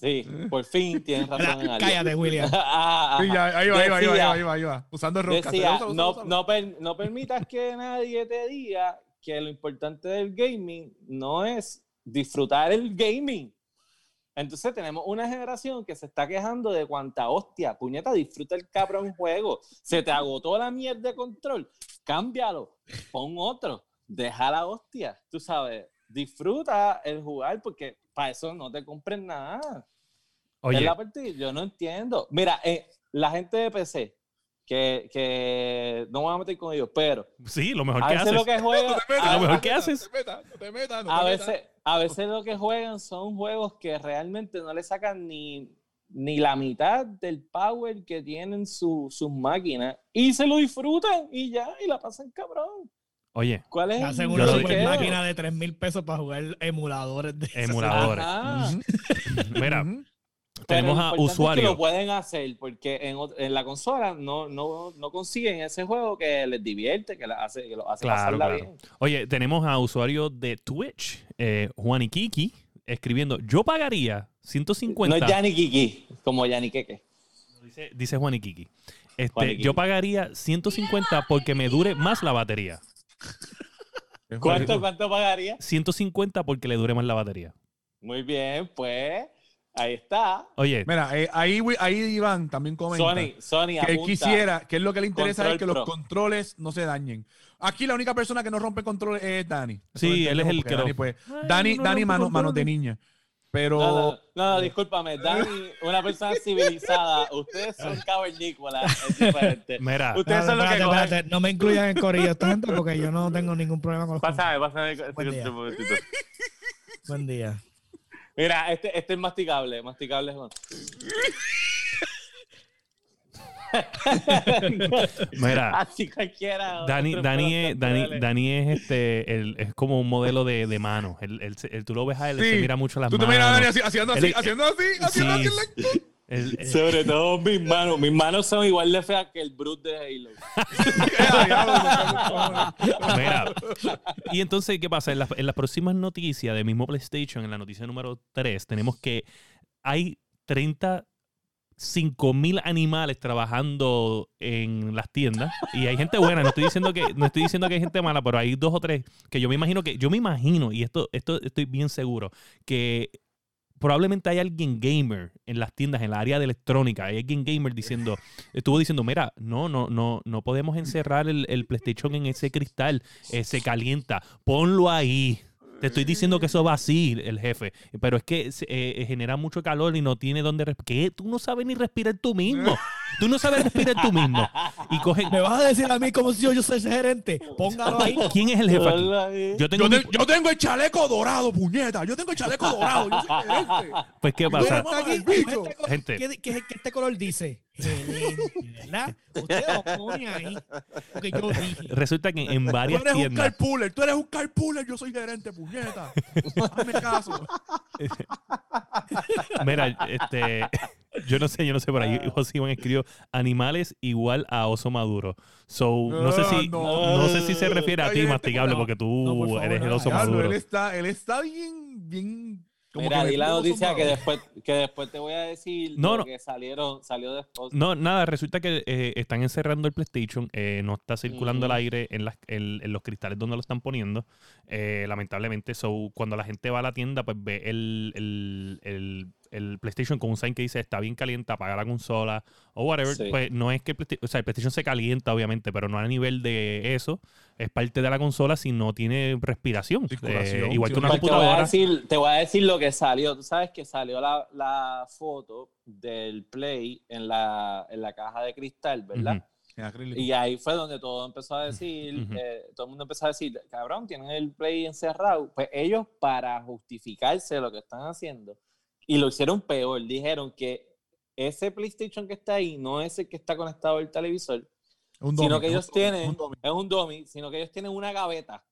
S1: sí, por fin tienen razón en algo.
S3: Cállate, William.
S1: Ah,
S4: Sí,
S1: ajá.
S4: ya, ahí va, ahí va, ahí va, ahí
S1: Decía-
S4: va, ahí va, ahí va. Usando el roadcaster.
S1: Decía, no, no, per- no permitas que nadie te diga que lo importante del gaming no es disfrutar el gaming. Entonces tenemos una generación que se está quejando de cuánta hostia, puñeta, disfruta el cabrón juego. Se te agotó la mierda de control, cámbialo, pon otro, deja la hostia, tú sabes, disfruta el jugar porque para eso no te compren nada.
S2: Oye,
S1: la parte- yo no entiendo. Mira, eh, la gente de PC, que, que no me voy a meter con ellos, pero
S2: sí, lo mejor
S1: a
S2: que
S1: veces
S2: haces.
S1: lo que juegan,
S4: te metas,
S1: a,
S2: lo mejor
S4: no te
S2: que
S4: metas,
S2: haces.
S4: No te metas, no te metas, no
S1: a
S4: te metas.
S1: veces, a veces lo que juegan son juegos que realmente no le sacan ni, ni la mitad del power que tienen su- sus máquinas y se lo disfrutan y ya, y la pasan cabrón.
S2: Oye,
S1: ¿Cuál es
S3: una
S2: Yo lo-
S3: super máquina de 3 mil pesos para jugar emuladores de
S2: emuladores. Mira, tenemos
S1: lo
S2: a
S1: importante es que
S2: usuarios.
S1: lo pueden hacer porque en, la consola no, no, no consiguen ese juego que les divierte, que, les hace, que los hace
S2: Claro,
S1: pasarla
S2: claro.
S1: bien.
S2: Oye, tenemos a usuarios de Twitch, eh, Juan y Kiki, escribiendo: Yo pagaría 150.
S1: No es Yanni Kiki, como Yanni Keke.
S2: Dice, dice Juan y Kiki. Este,
S1: Juan.
S2: Yo pagaría 150 porque me dure más la batería.
S1: ¿Cuánto. ¿Cuánto pagaría?
S2: 150 porque le dure más la batería.
S1: Muy bien, pues ahí está.
S2: Oye,
S4: Mira, eh, ahí, ahí Iván también comenta
S1: Sony, Sony,
S4: que él quisiera, que es lo que le interesa
S1: Control
S4: es que los controles no se dañen. Aquí la única persona que no rompe controles es Dani.
S2: Sí, él es el que
S4: Dani,
S2: lo-
S4: pues,
S2: Ay,
S4: Dani,
S2: no
S4: Dani
S2: rompe
S4: mano, manos de niña. Pero
S1: No, no, no, no, discúlpame, Dani, una persona civilizada, ustedes son cavernícolas, es diferente.
S2: mira,
S1: Ustedes son los que
S3: espérate,
S1: cogen-
S3: espérate, No me incluyan en corillo gente porque yo no tengo ningún problema con los
S1: Pásame, pásame.
S3: Buen día. Buen.
S1: Mira, este, este es masticable, masticable Juan.
S2: Mira,
S1: así cualquiera.
S2: Dani, Dani, es, Dani, Dani es este, el, es como un modelo de, de mano. El, el, tú lo ves a él, se mira mucho las manos.
S4: Tú te miras a Dani así, haciendo así, haciendo así, haciendo así.
S1: Sobre todo mis manos. Mis manos son igual de feas que el Brute de Halo.
S2: Mira, y entonces, ¿qué pasa? En las, en las próximas noticias de mismo PlayStation, en la noticia número 3, tenemos que hay 30 5000 animales trabajando en las tiendas. Y hay gente buena, no estoy diciendo que no estoy diciendo que hay gente mala, pero hay dos o tres que yo me imagino que yo me imagino y esto esto estoy bien seguro que probablemente hay alguien gamer en las tiendas, en la área de electrónica, hay alguien gamer diciendo, estuvo diciendo, mira, no, no, no, no podemos encerrar el, el PlayStation en ese cristal, eh, se calienta, ponlo ahí, te estoy diciendo que eso va así, el jefe. Pero es que se- eh, genera mucho calor y no tiene dónde respirar. ¿Qué? Tú no sabes ni respirar tú mismo. Tú no sabes respirar tú mismo. Y cogen.
S3: ¿Me vas a decir a mí como si yo, yo soy gerente? Póngalo ahí.
S2: ¿Quién es el jefe aquí?
S1: Hola,
S2: Yo tengo
S4: Yo,
S2: mi-
S4: te- yo tengo el chaleco dorado, puñeta. Yo tengo el chaleco dorado. Yo soy gerente.
S2: Pues, ¿qué
S4: Tú
S2: pasa?
S4: eres
S3: este color-
S2: Gente.
S3: ¿qué, qué- qué este color dice? ¿verdad? Usted lo pone ahí. Porque yo dije.
S2: Resulta que en
S4: Tú
S2: varias
S4: eres un
S2: tiendas.
S4: carpooler, tú eres un carpooler, yo soy gerente, puñeta. Hazme caso.
S2: Mira, este, yo no sé, yo no sé, por ahí José Iván escribió animales igual a oso maduro. So, no sé
S4: Ah,
S2: si,
S4: no.
S2: no sé si se refiere a ti,
S4: bien,
S2: masticable, porque tú
S3: No, por favor,
S2: eres el oso maduro.
S4: él está, él está bien, bien. como
S1: Mira, di la noticia que después, que después te voy a decir
S2: No,
S1: que salieron, salió después.
S2: No, nada, resulta que eh, están encerrando el PlayStation, eh, no está circulando el
S1: Ujú.
S2: aire en, las, en, en los cristales donde lo están poniendo, eh, lamentablemente. So, cuando la gente va a la tienda, pues ve el, el, el, el PlayStation con un sign que dice está bien caliente, apaga la consola o whatever.
S1: Sí.
S2: Pues no es que el, Playsta- o sea, el PlayStation se calienta, obviamente, pero no a nivel de eso. Es parte de la consola si no tiene respiración. Eh, igual que una
S1: Pues te, voy a
S2: computadora.
S1: decir, te voy a decir lo que salió. Tú sabes que salió la, la foto del Play en la, en la caja de cristal, ¿verdad?
S4: En acrílico.
S1: Y ahí fue donde todo empezó a decir, eh, todo el mundo empezó a decir, cabrón, tienen el Play encerrado. Pues ellos, para justificarse lo que están haciendo, y lo hicieron peor, dijeron que ese PlayStation que está ahí no es el que está conectado al televisor,
S4: Un
S1: sino que ellos tienen,
S4: un dummy.
S1: es un dummy, sino que ellos tienen una gaveta.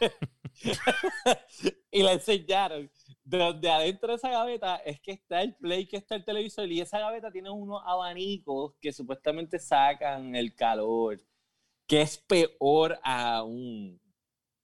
S1: y la enseñaron. De donde adentro de esa gaveta es que está el play, que está el televisor, y esa gaveta tiene unos abanicos que supuestamente sacan el calor, que es peor aún.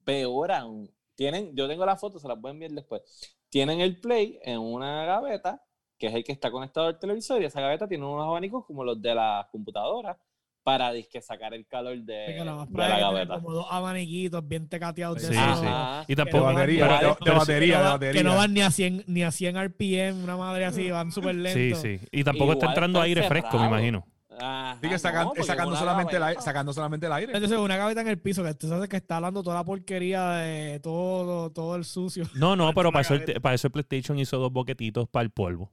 S1: Peor aún. Tienen, yo tengo la foto, se la pueden ver después. Tienen el play en una gaveta, que es el que está conectado al televisor, y esa gaveta tiene unos abanicos como los de las computadoras para disque sacar el calor de,
S3: Es que lo más
S1: de la gaveta.
S3: como dos abaniquitos bien tecateados de
S2: Sí, sí. Y tampoco.
S3: van
S4: batería, de- de batería, de batería.
S3: Que no van ni a 100, ni a 100 RPM, una madre así, van súper
S2: Sí,
S3: lento.
S2: sí. Y tampoco está
S1: Igual
S2: entrando
S1: está
S2: aire fresco, me imagino.
S1: Ajá,
S4: Sigue
S1: no,
S4: sacando, solamente el aire,
S1: gaveta.
S4: sacando solamente el aire.
S3: Entonces, una gaveta en el piso que tú sabes que está hablando toda la porquería de todo, todo el sucio.
S2: No, no, pero para eso, el, para eso el PlayStation hizo dos boquetitos para el polvo.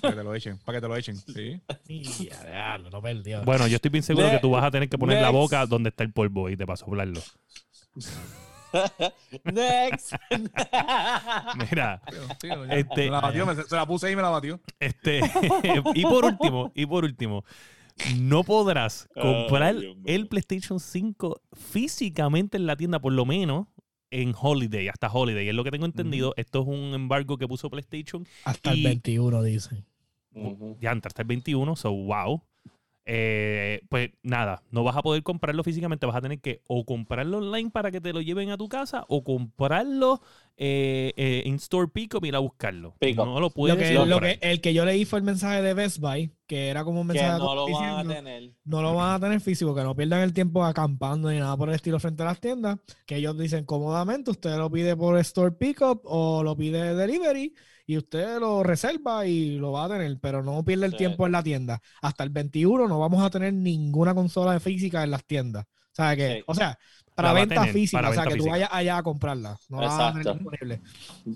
S4: Para que te lo echen, para que te lo echen. Sí.
S3: No perdió.
S2: Bueno, yo estoy bien seguro que tú vas a tener que poner la boca donde está el polvo y te vas a soplarlo.
S1: Next.
S2: Mira,
S4: ya.
S2: Este-
S4: Me la batió, me- se la puse ahí y me la batió.
S2: este, y por último, y por último, no podrás comprar el PlayStation 5 físicamente en la tienda, por lo menos en Holiday, hasta Holiday. Es lo que tengo entendido. Esto es un embargo que puso PlayStation.
S3: Hasta el
S2: y-
S3: 21, dicen.
S1: Ujú.
S2: Ya entra hasta el 21, so wow. Eh, pues nada, no vas a poder comprarlo físicamente, vas a tener que o comprarlo online para que te lo lleven a tu casa o comprarlo eh, eh, en Store Pickup y ir a buscarlo. No lo
S3: Lo
S2: puedes
S3: que,
S1: lo
S3: que, el que yo leí fue el mensaje de Best Buy, que era como un
S1: Que
S3: mensaje
S1: no lo van a tener.
S3: no lo van a tener físico, que no pierdan el tiempo acampando ni nada por el estilo frente a las tiendas, que ellos dicen cómodamente, usted lo pide por Store Pickup o lo pide Delivery y usted lo reserva y lo va a tener, pero no pierde el
S1: Sí.
S3: tiempo en la tienda. Hasta el 21 no vamos a tener ninguna consola física en las tiendas. O sea, que,
S1: Sí.
S3: o sea, para
S2: La
S3: venta
S2: tener,
S3: física,
S2: para
S3: o sea, que tú
S2: física.
S3: vayas allá a comprarla. No la vas a tener
S1: Exacto.
S3: disponible.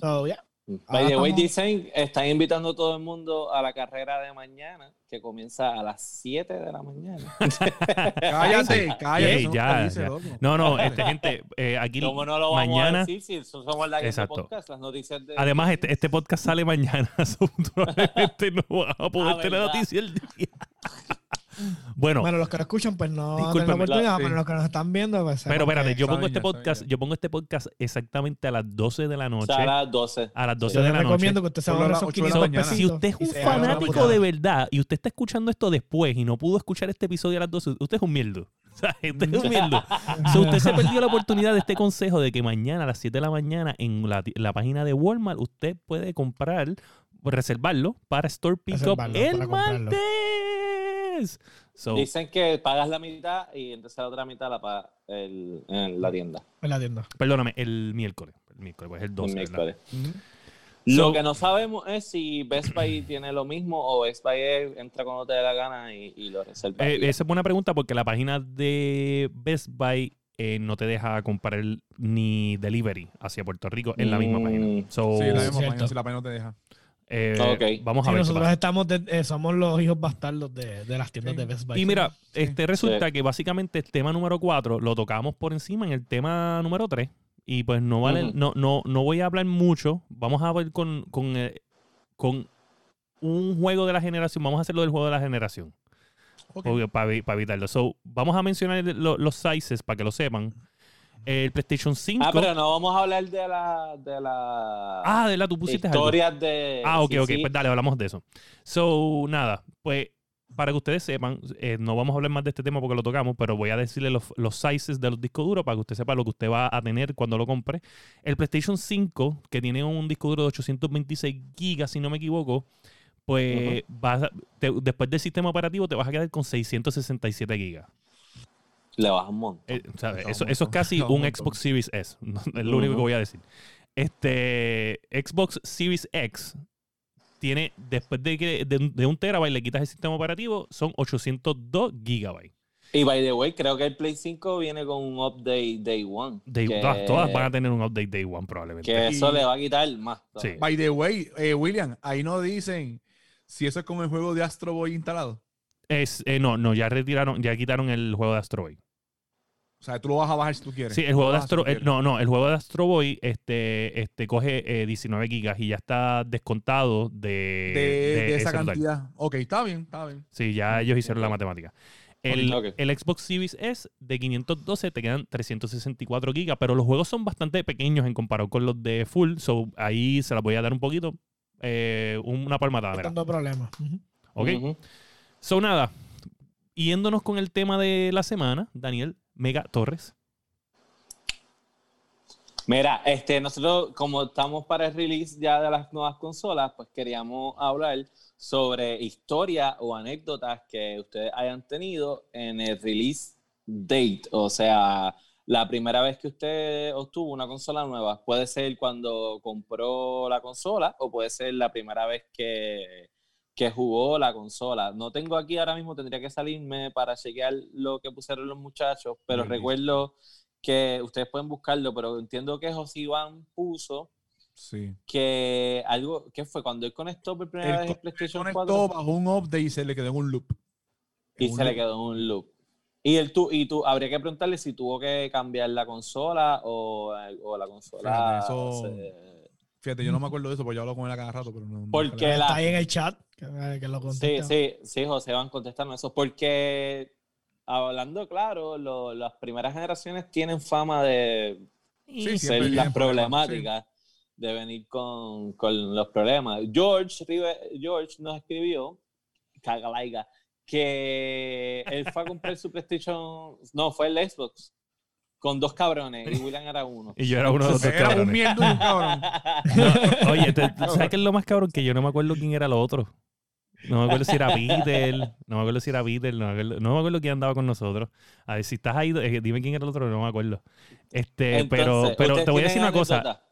S3: So, yeah.
S1: By the way,
S3: estamos-
S1: dicen, están invitando a todo el mundo a la carrera de mañana, que comienza a las 7 de la mañana.
S4: Cállate, cállate. No
S2: ya, ya. No, no, este, gente, eh, aquí
S1: ¿Cómo no lo vamos
S2: mañana.
S1: a decir si somos la podcast, las noticias de...
S2: Además, este, este podcast sale mañana. probablemente no vas a poder
S1: Ah,
S2: tener
S1: ¿verdad?
S2: noticia el día. Bueno,
S3: Bueno, los que lo escuchan, pues no tener la
S2: Discúlpeme,
S3: oportunidad,
S4: la-
S3: pero
S4: sí.
S3: los que nos están viendo, pues
S2: pero espérate, yo pongo este podcast, yo pongo este podcast exactamente a las 12 de la
S1: O
S2: noche.
S1: sea, a las 12.
S2: A las 12
S3: yo
S2: de la noche.
S3: recomiendo que usted se ahorre
S4: las
S3: esos
S4: ocho de la
S3: 500
S4: mañana.
S3: pesitos.
S2: Si usted es un fanático de verdad y usted está escuchando esto después y no pudo escuchar este episodio a las 12, usted es un mierdo. O sea, usted es un mierdo. So, usted se perdió la oportunidad de este consejo de que mañana a las 7 de la mañana en la, la página de Walmart usted puede comprar, reservarlo para Store Pickup el martes. So,
S1: Dicen que pagas la mitad y entonces la otra mitad la pagas el- en la tienda.
S3: En la tienda.
S2: perdóname, el miércoles. El miércoles, pues el 12.
S1: el miércoles. Lo
S2: So-
S1: que no sabemos es si Best Buy tiene lo mismo o Best Buy entra cuando te dé la gana y, y lo reserva.
S2: Eh, esa es buena pregunta porque la página de Best Buy eh, no te deja comprar ni delivery hacia Puerto Rico en la misma
S1: Mm.
S2: página. So,
S4: Sí, la misma página, si la página no te deja.
S2: Eh. Vamos
S3: Sí,
S2: a ver.
S3: nosotros estamos de- eh, somos los hijos bastardos de, de las tiendas
S4: Sí.
S3: de Best Buy.
S2: Y mira,
S4: Sí.
S2: este resulta que básicamente el tema número 4 lo tocamos por encima en el tema número 3. Y pues no vale, no, no, no voy a hablar mucho. Vamos a ver con, con, eh, con un juego de la generación. Vamos a hacerlo del juego de la generación.
S4: Ok.
S2: Porque- para, evi- para evitarlo. So, vamos a mencionar lo- los sizes para que lo sepan. El PlayStation 5.
S1: Ah, pero no vamos a hablar de la, de la
S2: Ah, de la tú pusiste algo.
S1: historias de.
S2: Ah, ok,
S1: sí,
S2: ok.
S1: sí.
S2: Pues dale, hablamos de eso. So, nada, pues para que ustedes sepan, eh, no vamos a hablar más de este tema porque lo tocamos, pero voy a decirle los, los sizes de los discos duros para que usted sepa lo que usted va a tener cuando lo compre. El PlayStation 5, que tiene un disco duro de 826 gigas, si no me equivoco, pues vas a- te- después del sistema operativo te vas a quedar con 667 gigas.
S1: Le baja un montón.
S2: Eh, Eso, eso es casi
S4: un.
S2: Xbox Series S. Es lo único que voy a decir. Este Xbox Series X tiene, después de que de, un- de un terabyte le quitas el sistema operativo, son 802 gigabytes.
S1: Y by the way, creo que el Play 5 viene con un update Day One.
S2: Day-
S1: que,
S2: todas, todas van a tener un update Day One probablemente.
S1: que eso
S4: Y-
S1: le va a quitar más.
S2: Sí.
S4: By the way, eh, William, ahí no dicen si eso es como el juego de Astro Boy instalado.
S2: Es, eh, no, no, ya retiraron, ya quitaron el juego de Astro Boy.
S4: O sea, tú lo vas a bajar si tú quieres.
S2: Sí, el juego de
S4: si
S2: Astro, eh, no, no, el juego de Astro Boy este, este, coge eh, 19 gigas y ya está descontado de,
S4: de, de esa
S2: ese total.
S4: cantidad. Ok, está bien, está bien.
S2: Sí, ya ellos hicieron la matemática. El, el Xbox Series S de 512 te quedan 364 gigas, pero los juegos son bastante pequeños en comparado con los de full, so ahí se las voy a dar un poquito, eh, una palmatada.
S3: No problemas. Ujú.
S2: ¿ok? So nada, yéndonos con el tema de la semana, Daniel Mega Torres.
S1: Mira, este, nosotros como estamos para el release ya de las nuevas consolas, pues queríamos hablar sobre historia o anécdotas que ustedes hayan tenido en el release date, o sea, la primera vez que usted obtuvo una consola nueva, puede ser cuando compró la consola o puede ser la primera vez que, que jugó la consola. No tengo aquí ahora mismo, tendría que salirme para chequear lo que pusieron los muchachos, pero
S4: Muy bien.
S1: recuerdo que ustedes pueden buscarlo, pero entiendo que José Iván puso
S4: Sí.
S1: que algo, ¿qué fue? Cuando él conectó por primera
S4: Él
S1: vez el PlayStation
S4: Conectó
S1: 4
S4: bajo un update y se le quedó en un loop.
S1: y
S4: un
S1: se le quedó en un loop. Y él tu, y tú, habría que preguntarle si tuvo que cambiar la consola o, o la consola.
S4: Fíjate, eso-
S1: se-
S4: Fíjate, yo no me acuerdo de eso, porque yo hablo con él a cada rato, pero no. no-
S1: Porque
S3: Está
S1: la,
S3: ahí en el chat. Que, que lo
S1: Sí,
S3: contesta.
S1: sí, sí, José, van contestando eso. Porque, hablando claro, lo- las primeras generaciones tienen fama de
S4: Sí,
S1: ser las problemáticas, de venir con, con los problemas. George, George nos escribió, cagalaiga, que él fue a comprar su PlayStation, no, fue el Xbox, con dos cabrones, y William era uno.
S2: Y yo era uno de los dos
S4: Era un
S2: cabrones.
S4: mierda y un cabrón.
S2: No, oye, te- ¿tú ¿sabes qué es lo más cabrón? Que yo no me acuerdo quién era lo otro. No me acuerdo si era Peter, no me acuerdo si era Peter, no me acuerdo, no me acuerdo quién andaba con nosotros. A ver, si estás ahí, eh, dime quién era el otro, no me acuerdo. Este, pero,
S1: Entonces,
S2: pero
S1: ¿ustedes
S2: te voy a decir una cosa.
S1: anécdota?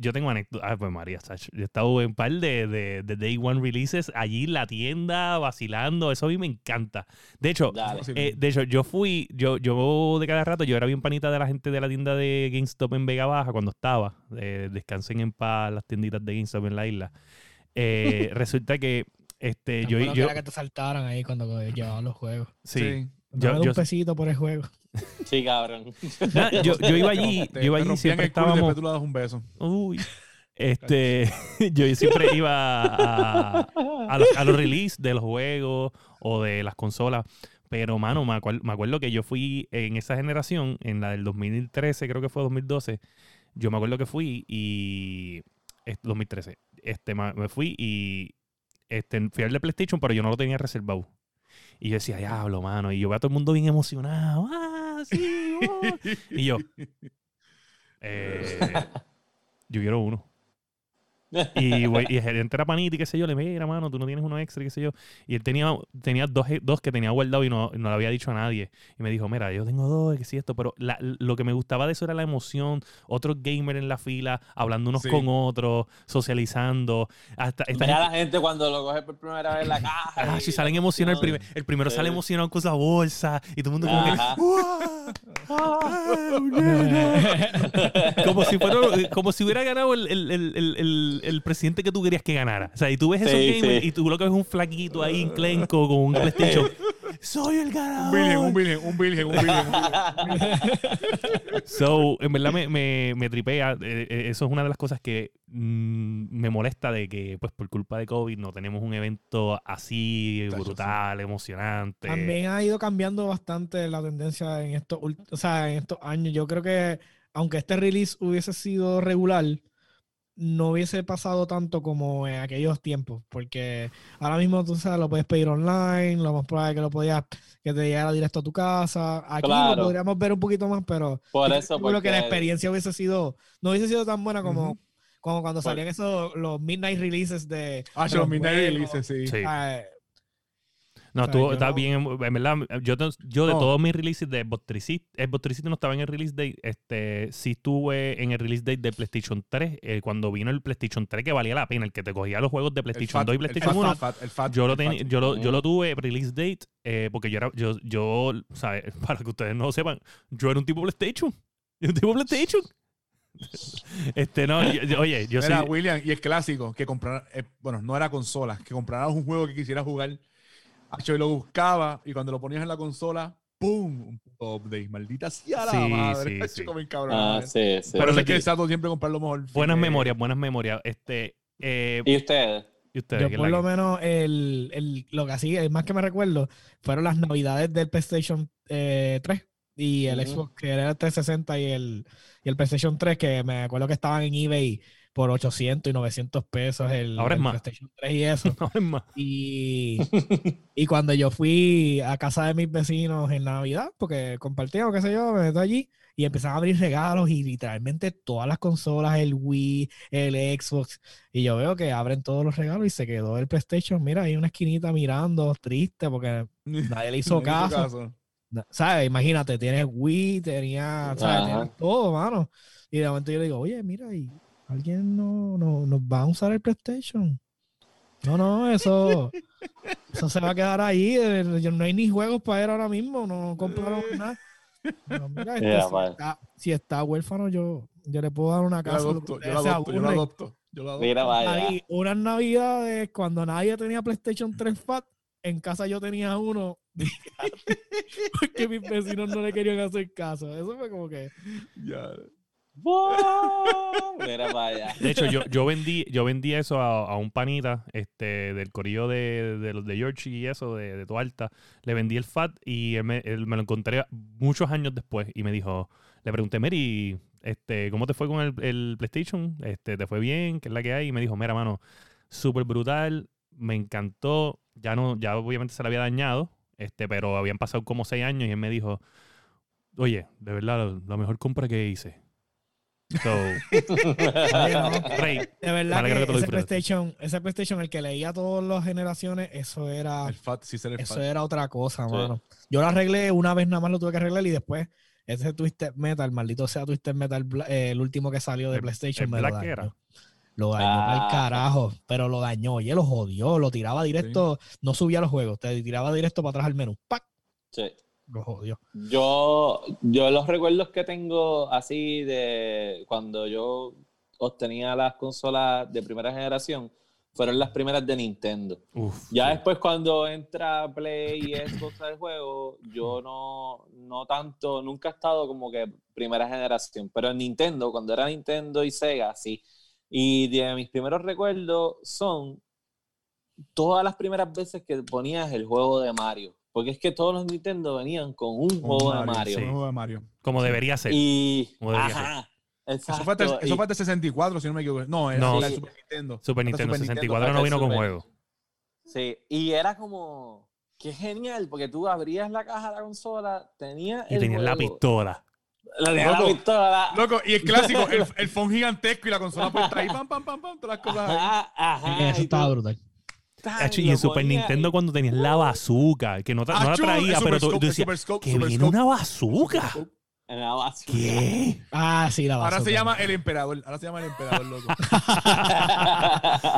S2: Yo tengo anécdota. Ah, pues María, yo he estado en un par de, de, de Day One releases allí en la tienda, vacilando. Eso a mí me encanta. De hecho.
S4: Sí,
S2: eh, de hecho, yo fui, yo, yo de cada rato, yo era bien panita de la gente de la tienda de GameStop en Vega Baja cuando estaba. Eh, descansen en paz las tienditas de GameStop en la isla. Eh, resulta que este,
S3: Tan
S2: yo,
S3: bueno que
S2: yo,
S3: era que te saltaran ahí cuando llevaban los juegos.
S2: sí,
S3: Dame
S2: yo, yo,
S3: un pesito por el juego.
S1: Sí, cabrón.
S2: nada, yo, yo iba allí,
S4: Te-
S2: yo iba allí, siempre estábamos,
S4: tú le das un beso.
S2: Uy. Este, yo siempre iba a, a los, a los release de los juegos o de las consolas. Pero, mano, me, acuer- me acuerdo que yo fui en esa generación, en la del 2013, creo que fue 2012. Yo me acuerdo que fui y. es- 2013. Este, me fui y. Este, fui al de PlayStation, pero yo no lo tenía reservado. Y yo decía, diablo, mano. Y yo veo a todo el mundo bien emocionado. ¡Ah, sí! oh". Y yo, eh, yo quiero uno. Y, güey, y el gerente era panita y qué sé yo, le mira, mano, tú no tienes uno extra, qué sé yo. Y él tenía, tenía dos, dos que tenía guardado y no, no le había dicho a nadie. Y me dijo, mira, yo tengo dos, que sí, esto. Pero la- lo que me gustaba de eso era la emoción. Otros gamers en la fila, hablando unos
S4: Sí.
S2: con otros, socializando. Hasta, esta
S1: Mira a
S2: gente-
S1: la gente cuando lo coge por primera vez en la caja.
S2: Ah,
S1: y
S2: si salen emocionados, el, primer- el primero
S1: Sí.
S2: sale emocionado con esa bolsa y todo el mundo como que,
S1: Ajá.
S2: "¡Uah! ¡Ah, nene!" como si fuera, como si hubiera ganado el, el- el- el- presidente que tú querías que ganara. O sea, y tú ves esos
S1: Sí,
S2: gamers
S1: sí.
S2: y tú lo que ves es un flaquito ahí enclenco con un PlayStation. Soy el ganador.
S4: un virgen, un virgen, un virgen. un virgen.
S2: So, en verdad me, me, me tripea. Eh, eh, eso es una de las cosas que mm, me molesta de que, pues, por culpa de COVID no tenemos un evento así brutal, emocionante.
S3: También ha ido cambiando bastante la tendencia en estos, ult- o sea, en estos años. Yo creo que aunque este release hubiese sido regular, no hubiese pasado tanto como en aquellos tiempos, porque ahora mismo tú sabes, lo puedes pedir online, lo más probable es que lo podías que te llegara directo a tu casa. Aquí
S1: Claro.
S3: lo podríamos ver un poquito más, pero
S1: Por
S3: seguro que la experiencia hubiese sido, no hubiese sido tan buena como, cuando
S1: Por-
S3: salían esos los midnight releases de,
S4: Ah,
S3: de
S4: los midnight
S3: juegos.
S4: releases, sí.
S2: Sí.
S3: Ah,
S2: No,
S3: O sea,
S2: estás bien, en verdad, yo, yo de
S4: No.
S2: todos mis releases de Xbox 360, Xbox 360 no estaba en el release date, este, sí estuve en el release date de PlayStation 3, eh, cuando vino el PlayStation 3 que valía la pena, el que te cogía los juegos de PlayStation
S4: fat-
S2: 2 y
S4: el
S2: PlayStation
S4: fat,
S2: 1.
S4: el fat, el fat,
S2: Yo lo,
S4: fat.
S2: yo, lo, yo lo
S1: Ujú.
S2: tuve release date eh, porque yo era, yo, yo, ¿sabes? Para que ustedes no lo sepan, yo era un tipo PlayStation. Un tipo PlayStation. este, no, yo- yo- oye, yo
S4: Era
S2: soy...
S4: William y el clásico, que comprar, eh, bueno, no era consola, que compraras un juego que quisieras jugar Acho, y lo buscaba y cuando lo ponías en la consola, ¡pum! Un puto update. Maldita sea la
S2: Sí,
S4: madre.
S2: sí,
S4: Acho,
S2: sí.
S4: como encabrón.
S1: Ah, sí, sí.
S4: Pero es que trato siempre comprar lo mejor.
S2: Buenas
S4: Eh,
S2: memorias, buenas memorias. Este, eh,
S1: ¿Y ustedes?
S2: ¿y ustedes?
S3: Yo
S2: ¿Qué es
S3: por lo menos el, el- lo que así, el más que me recuerdo, fueron las navidades del PlayStation eh, 3 y el. Xbox, que era el 360 y el, y el PlayStation 3, que me acuerdo que estaban en eBay por 800 y 900 pesos el,
S2: Ahora es
S3: el
S2: más.
S3: PlayStation 3 y eso.
S2: No, es más.
S3: Y, y cuando yo fui a casa de mis vecinos en Navidad, porque compartíamos, qué sé yo, me meto allí y empezaron a abrir regalos y literalmente todas las consolas, el Wii, el Xbox, y yo veo que abren todos los regalos y se quedó el PlayStation, mira, ahí una esquinita mirando, triste, porque nadie le hizo caso. ¿Sabes? Imagínate, tienes Wii, tenía, ¿sabes? Tienes todo, mano. Y de momento yo le digo, oye, mira, y alguien no, no, nos va a usar el PlayStation. No, no, eso, eso se va a quedar ahí. yo- No hay ni juegos para él ahora mismo, no compraron nada. No, mira, este,
S1: Ya,
S3: si, está, si está huérfano, yo, yo le puedo dar una
S4: Yo lo
S3: casa.
S4: adopto, yo lo adopto, yo lo adopto. Yo lo adopto.
S1: Mira, vaya.
S3: Ahí, unas navidades cuando nadie tenía PlayStation 3 Fat, en casa yo tenía uno. porque mis vecinos no le querían hacer caso. Eso fue como que.
S4: Ya.
S1: Mira, vaya.
S2: De hecho, yo, yo vendí, yo vendí eso a, a un panita, este, del corillo de, de los de George y eso, de, de Tualta. Le vendí el FAT y él me, él me lo encontré muchos años después y me dijo, le pregunté, Mary, este, ¿cómo te fue con el, el PlayStation? Este, ¿Te fue bien? ¿Qué es la que hay? Y me dijo, mira, mano, súper brutal, me encantó. Ya no, ya obviamente se le había dañado, este, pero habían pasado como seis años y él me dijo, oye, de verdad, la mejor compra que hice. So, Rey,
S3: de verdad que,
S2: lo
S3: ese. PlayStation, ese PlayStation, el que leía todas las generaciones, eso era,
S4: El fat, sí será el
S3: eso
S4: fat.
S3: era otra cosa,
S1: Sí.
S3: mano. Yo lo arreglé una vez nada más lo tuve que arreglar y después ese Twisted Metal, maldito sea Twisted Metal, eh, el último que salió de
S2: El-
S3: PlayStation,
S2: el
S3: me lo
S2: Black
S3: dañó.
S2: era.
S3: Lo dañó
S1: Ah.
S3: al carajo, pero lo dañó, oye, lo jodió, lo tiraba directo, no subía los juegos, te tiraba directo para atrás al menú, ¡pac!
S1: Sí.
S3: Lo jodió.
S1: Yo, yo los recuerdos que tengo así de cuando yo obtenía las consolas de primera generación fueron las primeras de Nintendo.
S2: Uf,
S1: Ya
S2: sí.
S1: después cuando entra Play y Xbox al juego, yo no, no tanto, nunca he estado como que primera generación, pero en Nintendo, cuando era Nintendo y Sega, sí. Y de mis primeros recuerdos son todas las primeras veces que ponías el juego de Mario. Porque es que todos los Nintendo venían con un
S4: Un
S1: juego de Mario.
S2: sí.
S4: Un juego de Mario.
S2: Como debería ser.
S1: Y.
S2: Como debería
S1: Ajá.
S4: Eso fue, hasta, eso fue hasta 64, si no me equivoco. No, era
S2: No.
S4: era el
S1: Sí.
S4: Super Nintendo.
S2: Super Nintendo
S4: Super
S2: 64 no vino con juego.
S1: Sí, y era como. Qué genial, porque tú abrías la caja de la consola, tenía.
S2: Y
S1: el
S2: tenías la pistola.
S1: La, tenía la
S4: Loco,
S1: pistola.
S4: Loco, y el clásico, el, el phone gigantesco y la consola puesta ahí, pam, pam, pam, pam, todas las cosas ahí.
S1: Ajá, ajá.
S3: Eso
S1: y
S3: estaba
S1: tú,
S3: brutal.
S2: Y en Super Nintendo
S1: y-
S2: cuando tenías la bazooka, que no, no la traía, pero tú,
S4: Scope,
S2: tú
S4: el
S2: decías,
S4: Scope,
S2: que viene
S4: Scope.
S2: una bazooka.
S1: la.
S2: ¿Qué?
S3: Ah, sí, la
S4: Ahora
S3: bazooka.
S4: se llama el emperador. Ahora se llama el emperador, loco.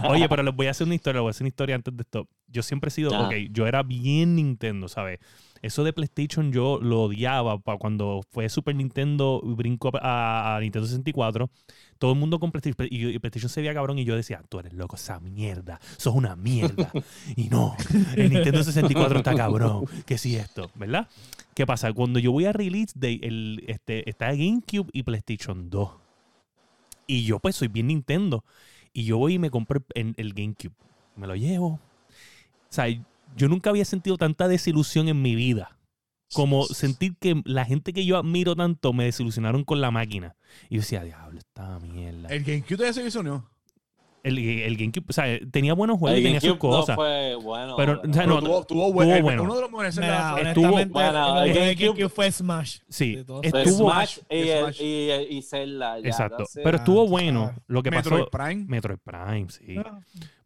S2: Oye, pero les voy a hacer una historia, les voy a hacer una historia antes de esto. Yo siempre he sido, ok, yo era bien Nintendo, ¿sabes? Eso de PlayStation yo lo odiaba cuando fue Super Nintendo y brinco a, a Nintendo 64. Todo el mundo con PlayStation y, PlayStation se veía cabrón y yo decía, tú eres loco, esa mierda, sos una mierda. y no, el Nintendo 64 está cabrón, que sí esto, ¿verdad? ¿Qué pasa? Cuando yo voy a Release Day, el, este, está GameCube y PlayStation 2. Y yo pues soy bien Nintendo. Y yo voy y me compro el, el GameCube. Me lo llevo. O sea, yo nunca había sentido tanta desilusión en mi vida. Como sentir que la gente que yo admiro tanto me desilusionaron con la máquina. Y yo decía, diablo, esta mierda. El,
S4: El GameCube todavía se hizo, ¿no?
S2: el, GameCube, o sea, tenía buenos juegos y
S1: El
S2: tenía sus
S1: GameCube no
S2: cosas.
S1: fue bueno.
S2: Pero, o sea,
S4: Pero
S2: no,
S4: tuvo, tuvo, buen- el-
S2: bueno.
S4: Uno de los mejores
S3: Mira,
S2: estuvo-
S1: bueno,
S3: el
S1: el GameCube-
S3: GameCube fue Smash.
S2: Sí, estuvo-
S1: Smash y, el-
S4: Smash.
S1: y, y Zelda. ya,
S2: Exacto. Pero estuvo bueno. Lo que
S4: Metroid
S2: pasó.
S4: Prime.
S2: Metroid Prime, sí.
S3: Ah,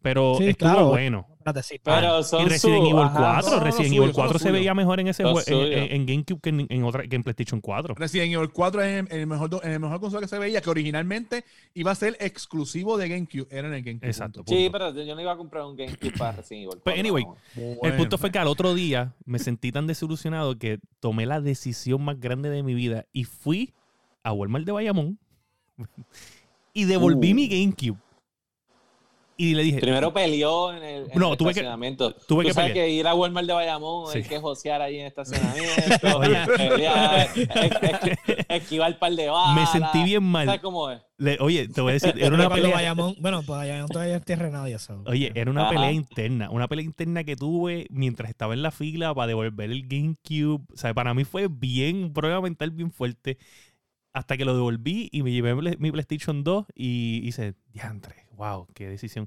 S2: Pero
S3: Sí,
S2: estuvo
S3: claro.
S2: bueno.
S3: Espérate, sí.
S1: Pero son
S2: y Resident
S1: su-
S2: Evil
S1: ajá,
S2: 4,
S4: son lo
S2: Resident Evil
S4: son lo
S2: 4 se veía mejor en ese en, en- en GameCube que en, en otra que en PlayStation 4.
S4: Resident Evil 4 es en el mejor, en el mejor consola que se veía, que originalmente iba a ser exclusivo de GameCube. Era en el GameCube.
S2: Exacto.
S4: punto.
S1: Sí, pero yo no iba a comprar un GameCube para Resident Evil.
S2: Pero anyway,
S1: no.
S2: El
S4: Bueno.
S2: punto fue que al otro día me sentí tan desilusionado que tomé la decisión más grande de mi vida y fui a Walmart de Bayamón y devolví
S1: Uh.
S2: mi GameCube. Y le dije,
S1: Primero peleó en el, en
S2: No,
S1: el
S2: tuve que-
S1: estacionamiento.
S2: tuve
S1: Tú
S2: que
S1: sabes
S2: pelear.
S1: que ir a Walmart de Bayamón
S2: Sí.
S1: hay que josear ahí en el estacionamiento,
S2: Oye.
S1: pelear, es- es- esquivar el par de balas.
S2: me sentí bien
S1: ¿Sabes
S2: mal.
S1: cómo es?
S2: Le- oye, te voy a decir, era una pelea.
S3: Bayamón, bueno, pues Bayamón todavía es tierra nadie.
S2: Oye, era una
S1: Ajá.
S2: pelea interna, una pelea interna que tuve mientras estaba en la fila para devolver el GameCube. O sea, para mí fue bien, un problema mental bien fuerte. Hasta que lo devolví y me llevé mi- mi PlayStation 2 y hice, diantre, wow, qué decisión.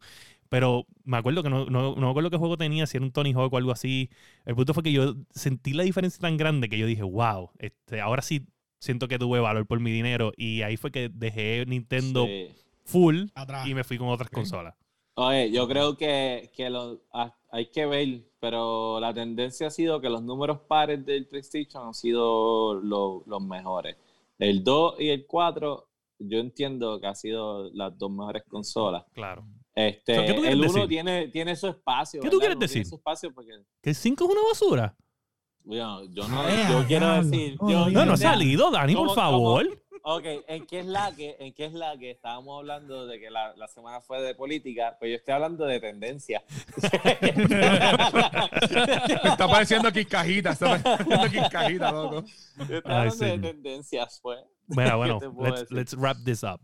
S2: Pero me acuerdo que no, no, no me acuerdo qué juego tenía, si era un Tony Hawk o algo así. El punto fue que yo sentí la diferencia tan grande que yo dije, wow, este, ahora sí siento que tuve valor por mi dinero. Y ahí fue que dejé Nintendo
S1: Sí.
S2: full
S3: Atrás.
S2: y me fui con otras consolas.
S1: Oye, yo creo que, que lo- ah, hay que ver, pero la tendencia ha sido que los números pares del PlayStation han sido lo- los mejores. El 2 y el 4, yo entiendo que han sido las dos mejores consolas.
S2: Claro.
S1: Este,
S2: So, ¿qué tú quieres
S1: el 1
S2: decir?
S1: tiene, tiene su espacio.
S2: ¿Qué tú
S1: ¿verdad?
S2: quieres
S1: uno tiene
S2: decir?
S1: su espacio porque,
S2: ¿Que el 5 es una basura?
S1: bueno, yo no, yo quiero decir, yo-
S3: Dios.
S2: No, no ha
S1: o sea,
S2: salido, Dani, por
S1: ¿cómo-
S2: favor.
S1: Ok, ¿en qué es la que, en qué es la que estábamos hablando de que la, la semana fue de política? Pues yo estoy hablando de tendencia.
S4: Está pareciendo aquí cajita, está pareciendo aquí cajita, loco.
S1: Yo estoy
S2: Ay,
S1: hablando de tendencias, pues.
S2: Bueno,
S1: ¿Qué
S2: bueno, let's, wrap this up.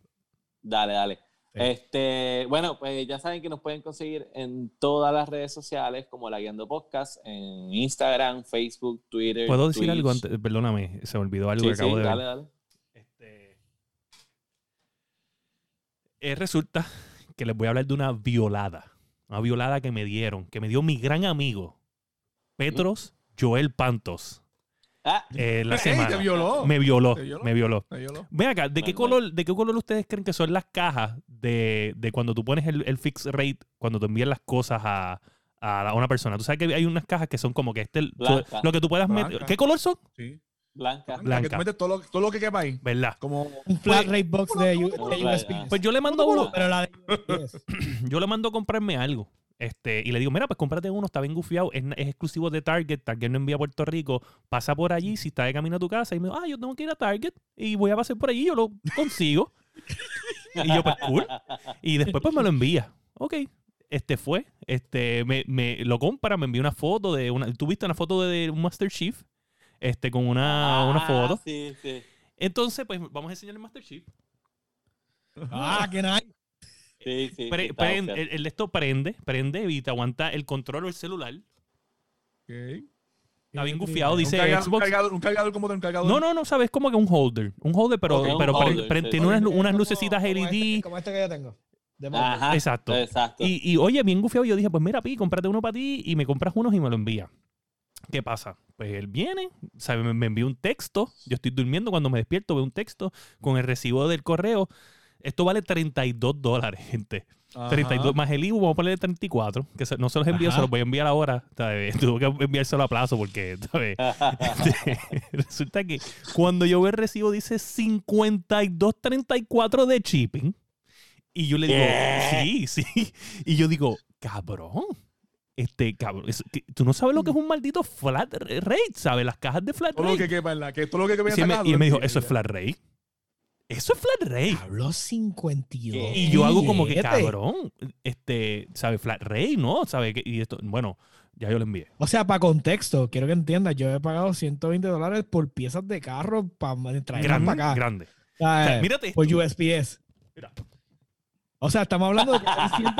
S1: Dale, dale.
S3: Sí.
S1: Este, bueno, pues ya saben que nos pueden conseguir en todas las redes sociales como La Guiando Podcast, en Instagram, Facebook, Twitter.
S2: ¿Puedo decir
S1: Twitch.
S2: algo antes? Perdóname, se me olvidó algo
S1: Sí,
S2: que acabo
S1: sí,
S2: de ver.
S1: dale, dale.
S2: Este, eh, resulta que les voy a hablar de una violada. Una violada que me dieron, que me dio mi gran amigo, Petros Joel Pantos,
S1: Ah,
S2: eh, la semana.
S4: te violó.
S2: Me violó,
S4: ¿Te violó?
S2: me violó.
S4: Violó.
S2: Ven acá, ¿de qué,
S1: Bueno,
S2: color, ¿de qué color ustedes creen que son las cajas de, de cuando tú pones el, el fixed rate, cuando te envían las cosas a, a una persona? Tú sabes que hay unas cajas que son como que este,
S1: Blanca.
S2: lo que tú puedas meter. ¿Qué color son?
S4: Sí.
S1: Blanca.
S2: Blanca.
S4: Que tú metes todo lo, todo lo que quepa ahí.
S2: ¿Verdad?
S4: Como
S3: Un flat rate box de, U-
S1: ¿Cómo
S3: de? USB.
S1: Ah.
S2: Pues yo le mando uno,
S3: Pero la de USBs.
S2: yo le mando a comprarme algo. Este, y le digo, mira, pues cómprate uno, está bien gufiado, es, es exclusivo de Target, Target no envía a Puerto Rico, pasa por allí, si está de camino a tu casa, y me dijo, ah, yo tengo que ir a Target, y voy a pasar por allí, yo lo consigo. y yo, pues, cool. Y después, pues, me lo envía. Ok. Este fue, este, me, me lo compra, me envía una foto de una, tuviste una foto de un Master Chief, este, con una, una
S1: Ah,
S2: foto.
S1: Sí, sí.
S2: Entonces, pues, vamos a enseñarle el Master Chief.
S3: Ah, que nice.
S1: Sí, sí.
S2: Pre-
S1: sí, está
S2: prende- el, el de esto prende, prende y te aguanta el control o el celular.
S4: Ok.
S2: Está bien gufiado, dice
S4: un cargador,
S2: Xbox.
S4: Un cargador, un cargador como de un cargador.
S2: No, no, no, sabes, como que un holder. Un holder, pero,
S1: un
S2: pero pre-
S1: holder,
S2: pre-
S1: sí,
S2: tiene unas, unas lucecitas
S3: como
S2: LED.
S3: Este, como este que yo tengo. De Marvel.
S1: Ajá,
S2: Exacto.
S1: Exacto.
S2: Y, y, oye, bien gufiado, yo dije, pues mira, Pi, cómprate uno para ti y me compras unos y me lo envía. ¿Qué pasa? Pues él viene, sabe, me, envía un texto. Yo estoy durmiendo, cuando me despierto veo un texto con el recibo del correo. Esto vale 32 dólares, gente.
S4: Ajá.
S2: 32 más el IVU, vamos a ponerle 34, que no se los envío,
S3: Ajá.
S2: se los voy a enviar ahora. ¿sabes? Tuve que enviárselo a plazo porque, ¿sabes? Resulta que cuando yo veo el recibo dice 52.34 de shipping. Y yo le digo, sí, sí. Y yo digo, cabrón. Este, cabrón, es que tú no sabes lo que es un maldito flat rate, ¿sabes? Las cajas de flat
S4: Todo lo que
S2: rate.
S4: quepa en la. Que todo lo que quepa en
S2: Sí,
S4: esa
S2: me-
S4: caja,
S2: y él me dijo, eso es flat rate. Eso es flat rate.
S3: Habló 52.
S2: Y yo hago como que, cabrón, este, ¿sabe? Flat rate, ¿no? ¿Sabe? qué? Y esto, bueno, ya yo lo envié.
S3: O sea, para contexto, quiero que entiendas, yo he pagado 120 dólares por piezas de carro para traerlas
S2: Grande,
S3: para acá.
S2: grande.
S3: O sea,
S2: O sea, mírate esto.
S3: por USPS.
S2: Mira.
S3: O sea, estamos hablando de que son 100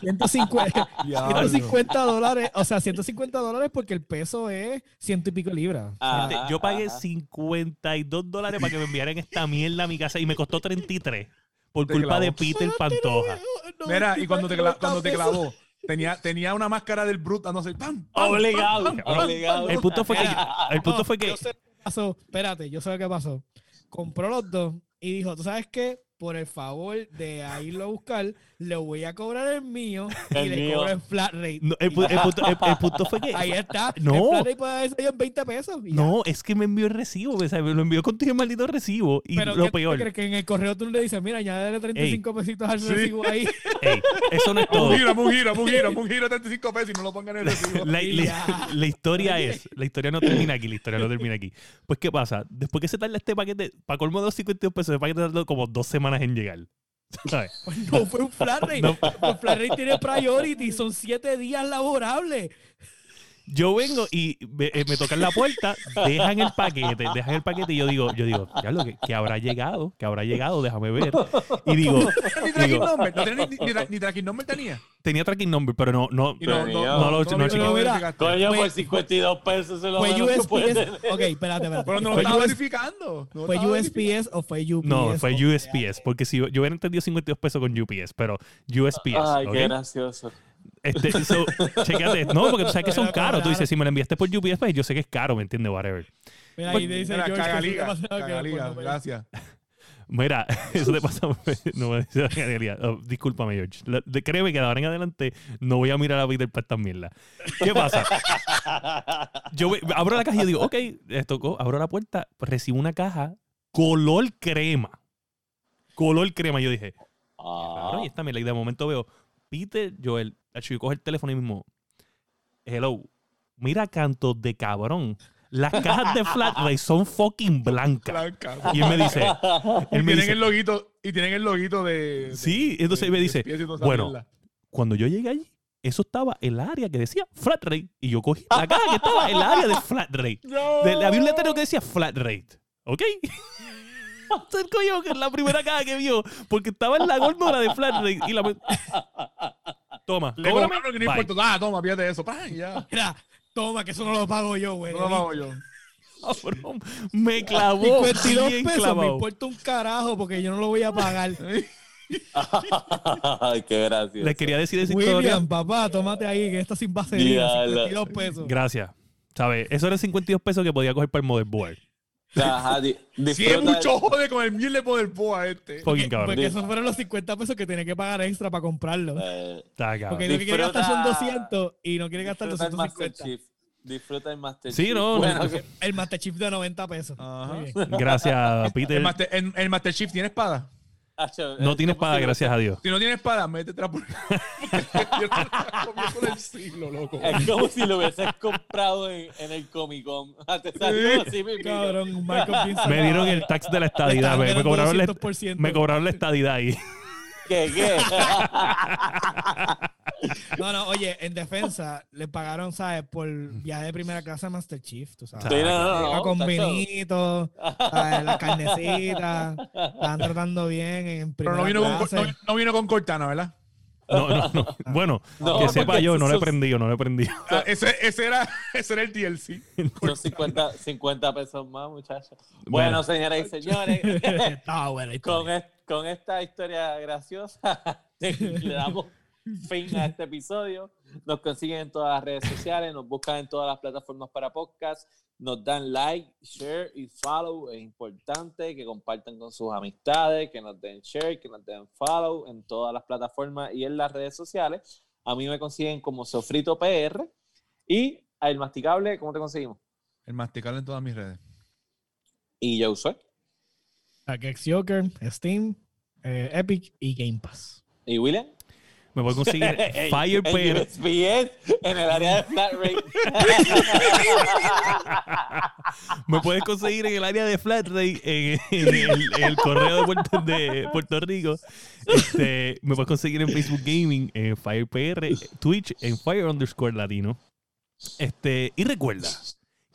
S3: 150,
S4: Diablo.
S3: 150 dólares. O sea, 150 dólares porque el peso es ciento y pico libras.
S1: Ajá,
S2: yo pagué
S1: ajá.
S2: 52 dólares para que me enviaran esta mierda a mi casa y me costó 33 por
S4: Te
S2: culpa de
S4: clavó.
S2: Peter Pantoja.
S4: Mira, y cuando te, cla- cuando te clavó, tenía, tenía una máscara del Brute dándose ¡pam! pam,
S1: Obligado, obligado.
S2: El punto fue que, el punto
S3: No,
S2: fue que
S3: Yo sé lo que pasó. Espérate, yo sé lo que pasó. Compró los dos y dijo, ¿tú sabes qué? Por el favor de a irlo a buscar, le voy a cobrar el mío y
S1: El
S3: le
S1: mío.
S3: cobro en flat rate.
S2: no, el, pu- el punto, el- el punto fue que
S3: Ahí está.
S2: No.
S3: El flat rate puede haber salido en 20 pesos.
S2: no, es que me envió el recibo, o sea, me lo envió contigo el maldito recibo y
S3: Pero
S2: lo
S3: ¿qué tú
S2: peor,
S3: crees que en el correo tú le dices, mira, añádele 35 pesitos al
S4: Sí.
S3: recibo ahí?
S2: ey, eso no es todo.
S4: Un giro, un giro, un giro, un giro de 35 pesos y no lo pongan en el recibo.
S2: La historia es, la historia no termina aquí, la historia no termina aquí. Pues, ¿qué pasa? Después que se tarda este paquete, para colmo de los 52 pesos, el paquete tardó como dos semanas en llegar. ¿sabes?
S3: Pues no fue un flat rate.
S2: No.
S3: Un flat rate tiene priority. Son siete días laborables.
S2: Yo vengo y me, eh, me tocan la puerta, dejan el paquete, dejan el paquete y yo digo, yo digo, ya lo que, que habrá llegado, que habrá llegado, déjame ver. Y digo,
S4: Ni tracking
S2: digo
S4: number. No tenía ni, ni, tra- ni tracking number tenía.
S2: tenía tracking number, pero no, no,
S4: no,
S1: Pero
S4: no,
S1: no
S2: lo- no lo chequeé.
S4: verificaste.
S1: Coño,
S3: Fue-
S1: por 52 pesos se lo
S3: Fue USPS. Ok, espérate, espérate.
S4: Pero no lo
S3: ¿Fue,
S4: estaba verificando. No
S3: ¿Fue. USPS o fue UPS?
S2: no, fue USPS, porque si yo, yo hubiera entendido 52 pesos con UPS, pero USPS.
S1: Ay, qué gracioso.
S2: Este, so, no, porque tú sabes que son caros. Tú
S3: claro.
S2: dices, si me lo enviaste por UPS, pues yo sé que es caro, ¿me entiendes? Whatever.
S3: Mira, ahí dice
S4: Mira,
S3: George que eso te
S4: cagaliga,
S3: que
S4: cagaliga, gracias.
S2: Mira, eso te pasa. No me dice la. Oh, discúlpame, George. La- de- créeme que de ahora en adelante no voy a mirar a Peter para esta mierda. ¿Qué pasa? Yo abro la caja y digo, ok, les tocó, abro la puerta, recibo una caja color crema. Color crema. Yo dije, cabrón, y
S1: Ah,
S2: esta mierda. Y de momento veo, Peter, Joel, yo coge el teléfono y mismo, hello, mira cantos de cabrón. Las cajas de flat rate son fucking blancas.
S4: Blanca.
S2: Y él me dice, él
S4: Y
S2: me
S4: tienen
S2: dice,
S4: el loguito, y tienen el loguito de.
S2: Sí, entonces
S4: de-
S2: me dice, bueno, cuando yo llegué allí, eso estaba en el área que decía flat rate. Y yo cogí la caja que estaba en el área de flat rate. De- había un letrero que decía flat rate. ¿Ok? Que es la primera caja que vio, porque estaba en la góndola de flat rate. Y la. Toma,
S4: Le
S2: cóbrame,
S4: cobraron que no importa. Ah, toma, fíjate eso.
S3: Mira, toma, que eso no lo pago yo, güey.
S4: No lo hago yo.
S2: Cabrón, me clavó.
S3: 52
S2: bien
S3: pesos me
S2: clavado.
S3: importa un carajo porque yo no lo voy a pagar.
S1: Ay, qué gracioso.
S2: Les quería decir esa historia.
S3: William, papá, tómate ahí, que está sin batería.
S1: Diablo.
S3: 52 pesos.
S2: Gracias. ¿Sabes? Eso eran 52 pesos que podía coger para el motherboard.
S1: Ajá, di-
S4: Si es mucho jode con el miel de poder boa este.
S3: Porque,
S2: cabrón.
S3: porque esos fueron los 50 pesos que tenía que pagar extra para comprarlo.
S1: eh,
S2: Está.
S3: Porque lo que quiere gastar son
S1: Disfruta-
S3: 200 y no quiere gastar
S1: disfruta el Master
S3: 250.
S1: Chief. Disfruta el Master
S2: Sí,
S1: Chief.
S2: no, no.
S1: Bueno, que-
S3: El Master Chief de 90 pesos.
S2: Gracias, Peter.
S4: El Master, el, el Master Chief tiene espada.
S2: No
S1: es
S2: tiene espada,
S1: si-
S2: gracias a Dios.
S4: Si no tiene espada, métete por. Por el siglo, loco.
S1: Es como si lo hubieses comprado en, en el Comic Con. Te salió así, mi
S3: Cabrón, Michael Pinson.
S2: Me dieron el tax de la estadidad. Me, me cobraron la,
S3: 200%.
S2: me cobraron la estadidad ahí.
S1: ¿Qué, qué?
S3: No, no, oye, en defensa le pagaron, ¿sabes? Por viaje de primera clase a Master Chief, tú sabes.
S1: Sí, no, no, no,
S3: Iba con vinito, ¿sabes? las carnecitas, estaban tratando bien en
S4: Pero
S3: primera
S4: no vino, con,
S3: clase.
S4: no, no vino con Cortana, ¿verdad?
S2: No, no, no. Bueno,
S1: No,
S2: que sepa yo, no le he prendido, no le he prendido.
S4: Ah, ese, ese, era, ese era el DLC.
S1: Son 50, 50 pesos más, muchachos.
S2: Bueno.
S1: Bueno, señoras y señores,
S3: Estaba buena. la
S1: con, con esta historia graciosa le damos fin a este episodio. Nos consiguen en todas las redes sociales, nos buscan en todas las plataformas para podcast, nos dan like, share y follow. Es importante que compartan con sus amistades, que nos den share, que nos den follow en todas las plataformas y en las redes sociales. A mí me consiguen como Sofrito PR y a El Masticable, ¿cómo te conseguimos?
S4: El masticable en todas mis redes.
S1: Y yo soy.
S3: Gex Joker, Steam, eh, Epic y Game Pass.
S1: ¿Y William?
S2: Me voy a conseguir Fire
S1: En
S2: PR.
S1: USPS, en el área de flat rate.
S2: Me puedes conseguir en el área de flat rate, en, en el, en el correo de Puerto, de Puerto Rico. Este, me puedes conseguir en Facebook Gaming, en Fire PR, Twitch, en Fire underscore Latino. Este, y recuerda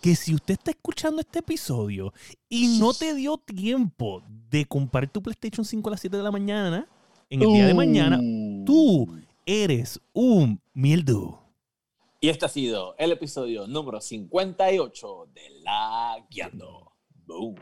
S2: que si usted está escuchando este episodio y no te dio tiempo de comprar tu PlayStation 5 a las 7 de la mañana, en el día de mañana, tú eres un mieldu.
S1: Y este ha sido el episodio número 58 de La Guiando. Boom.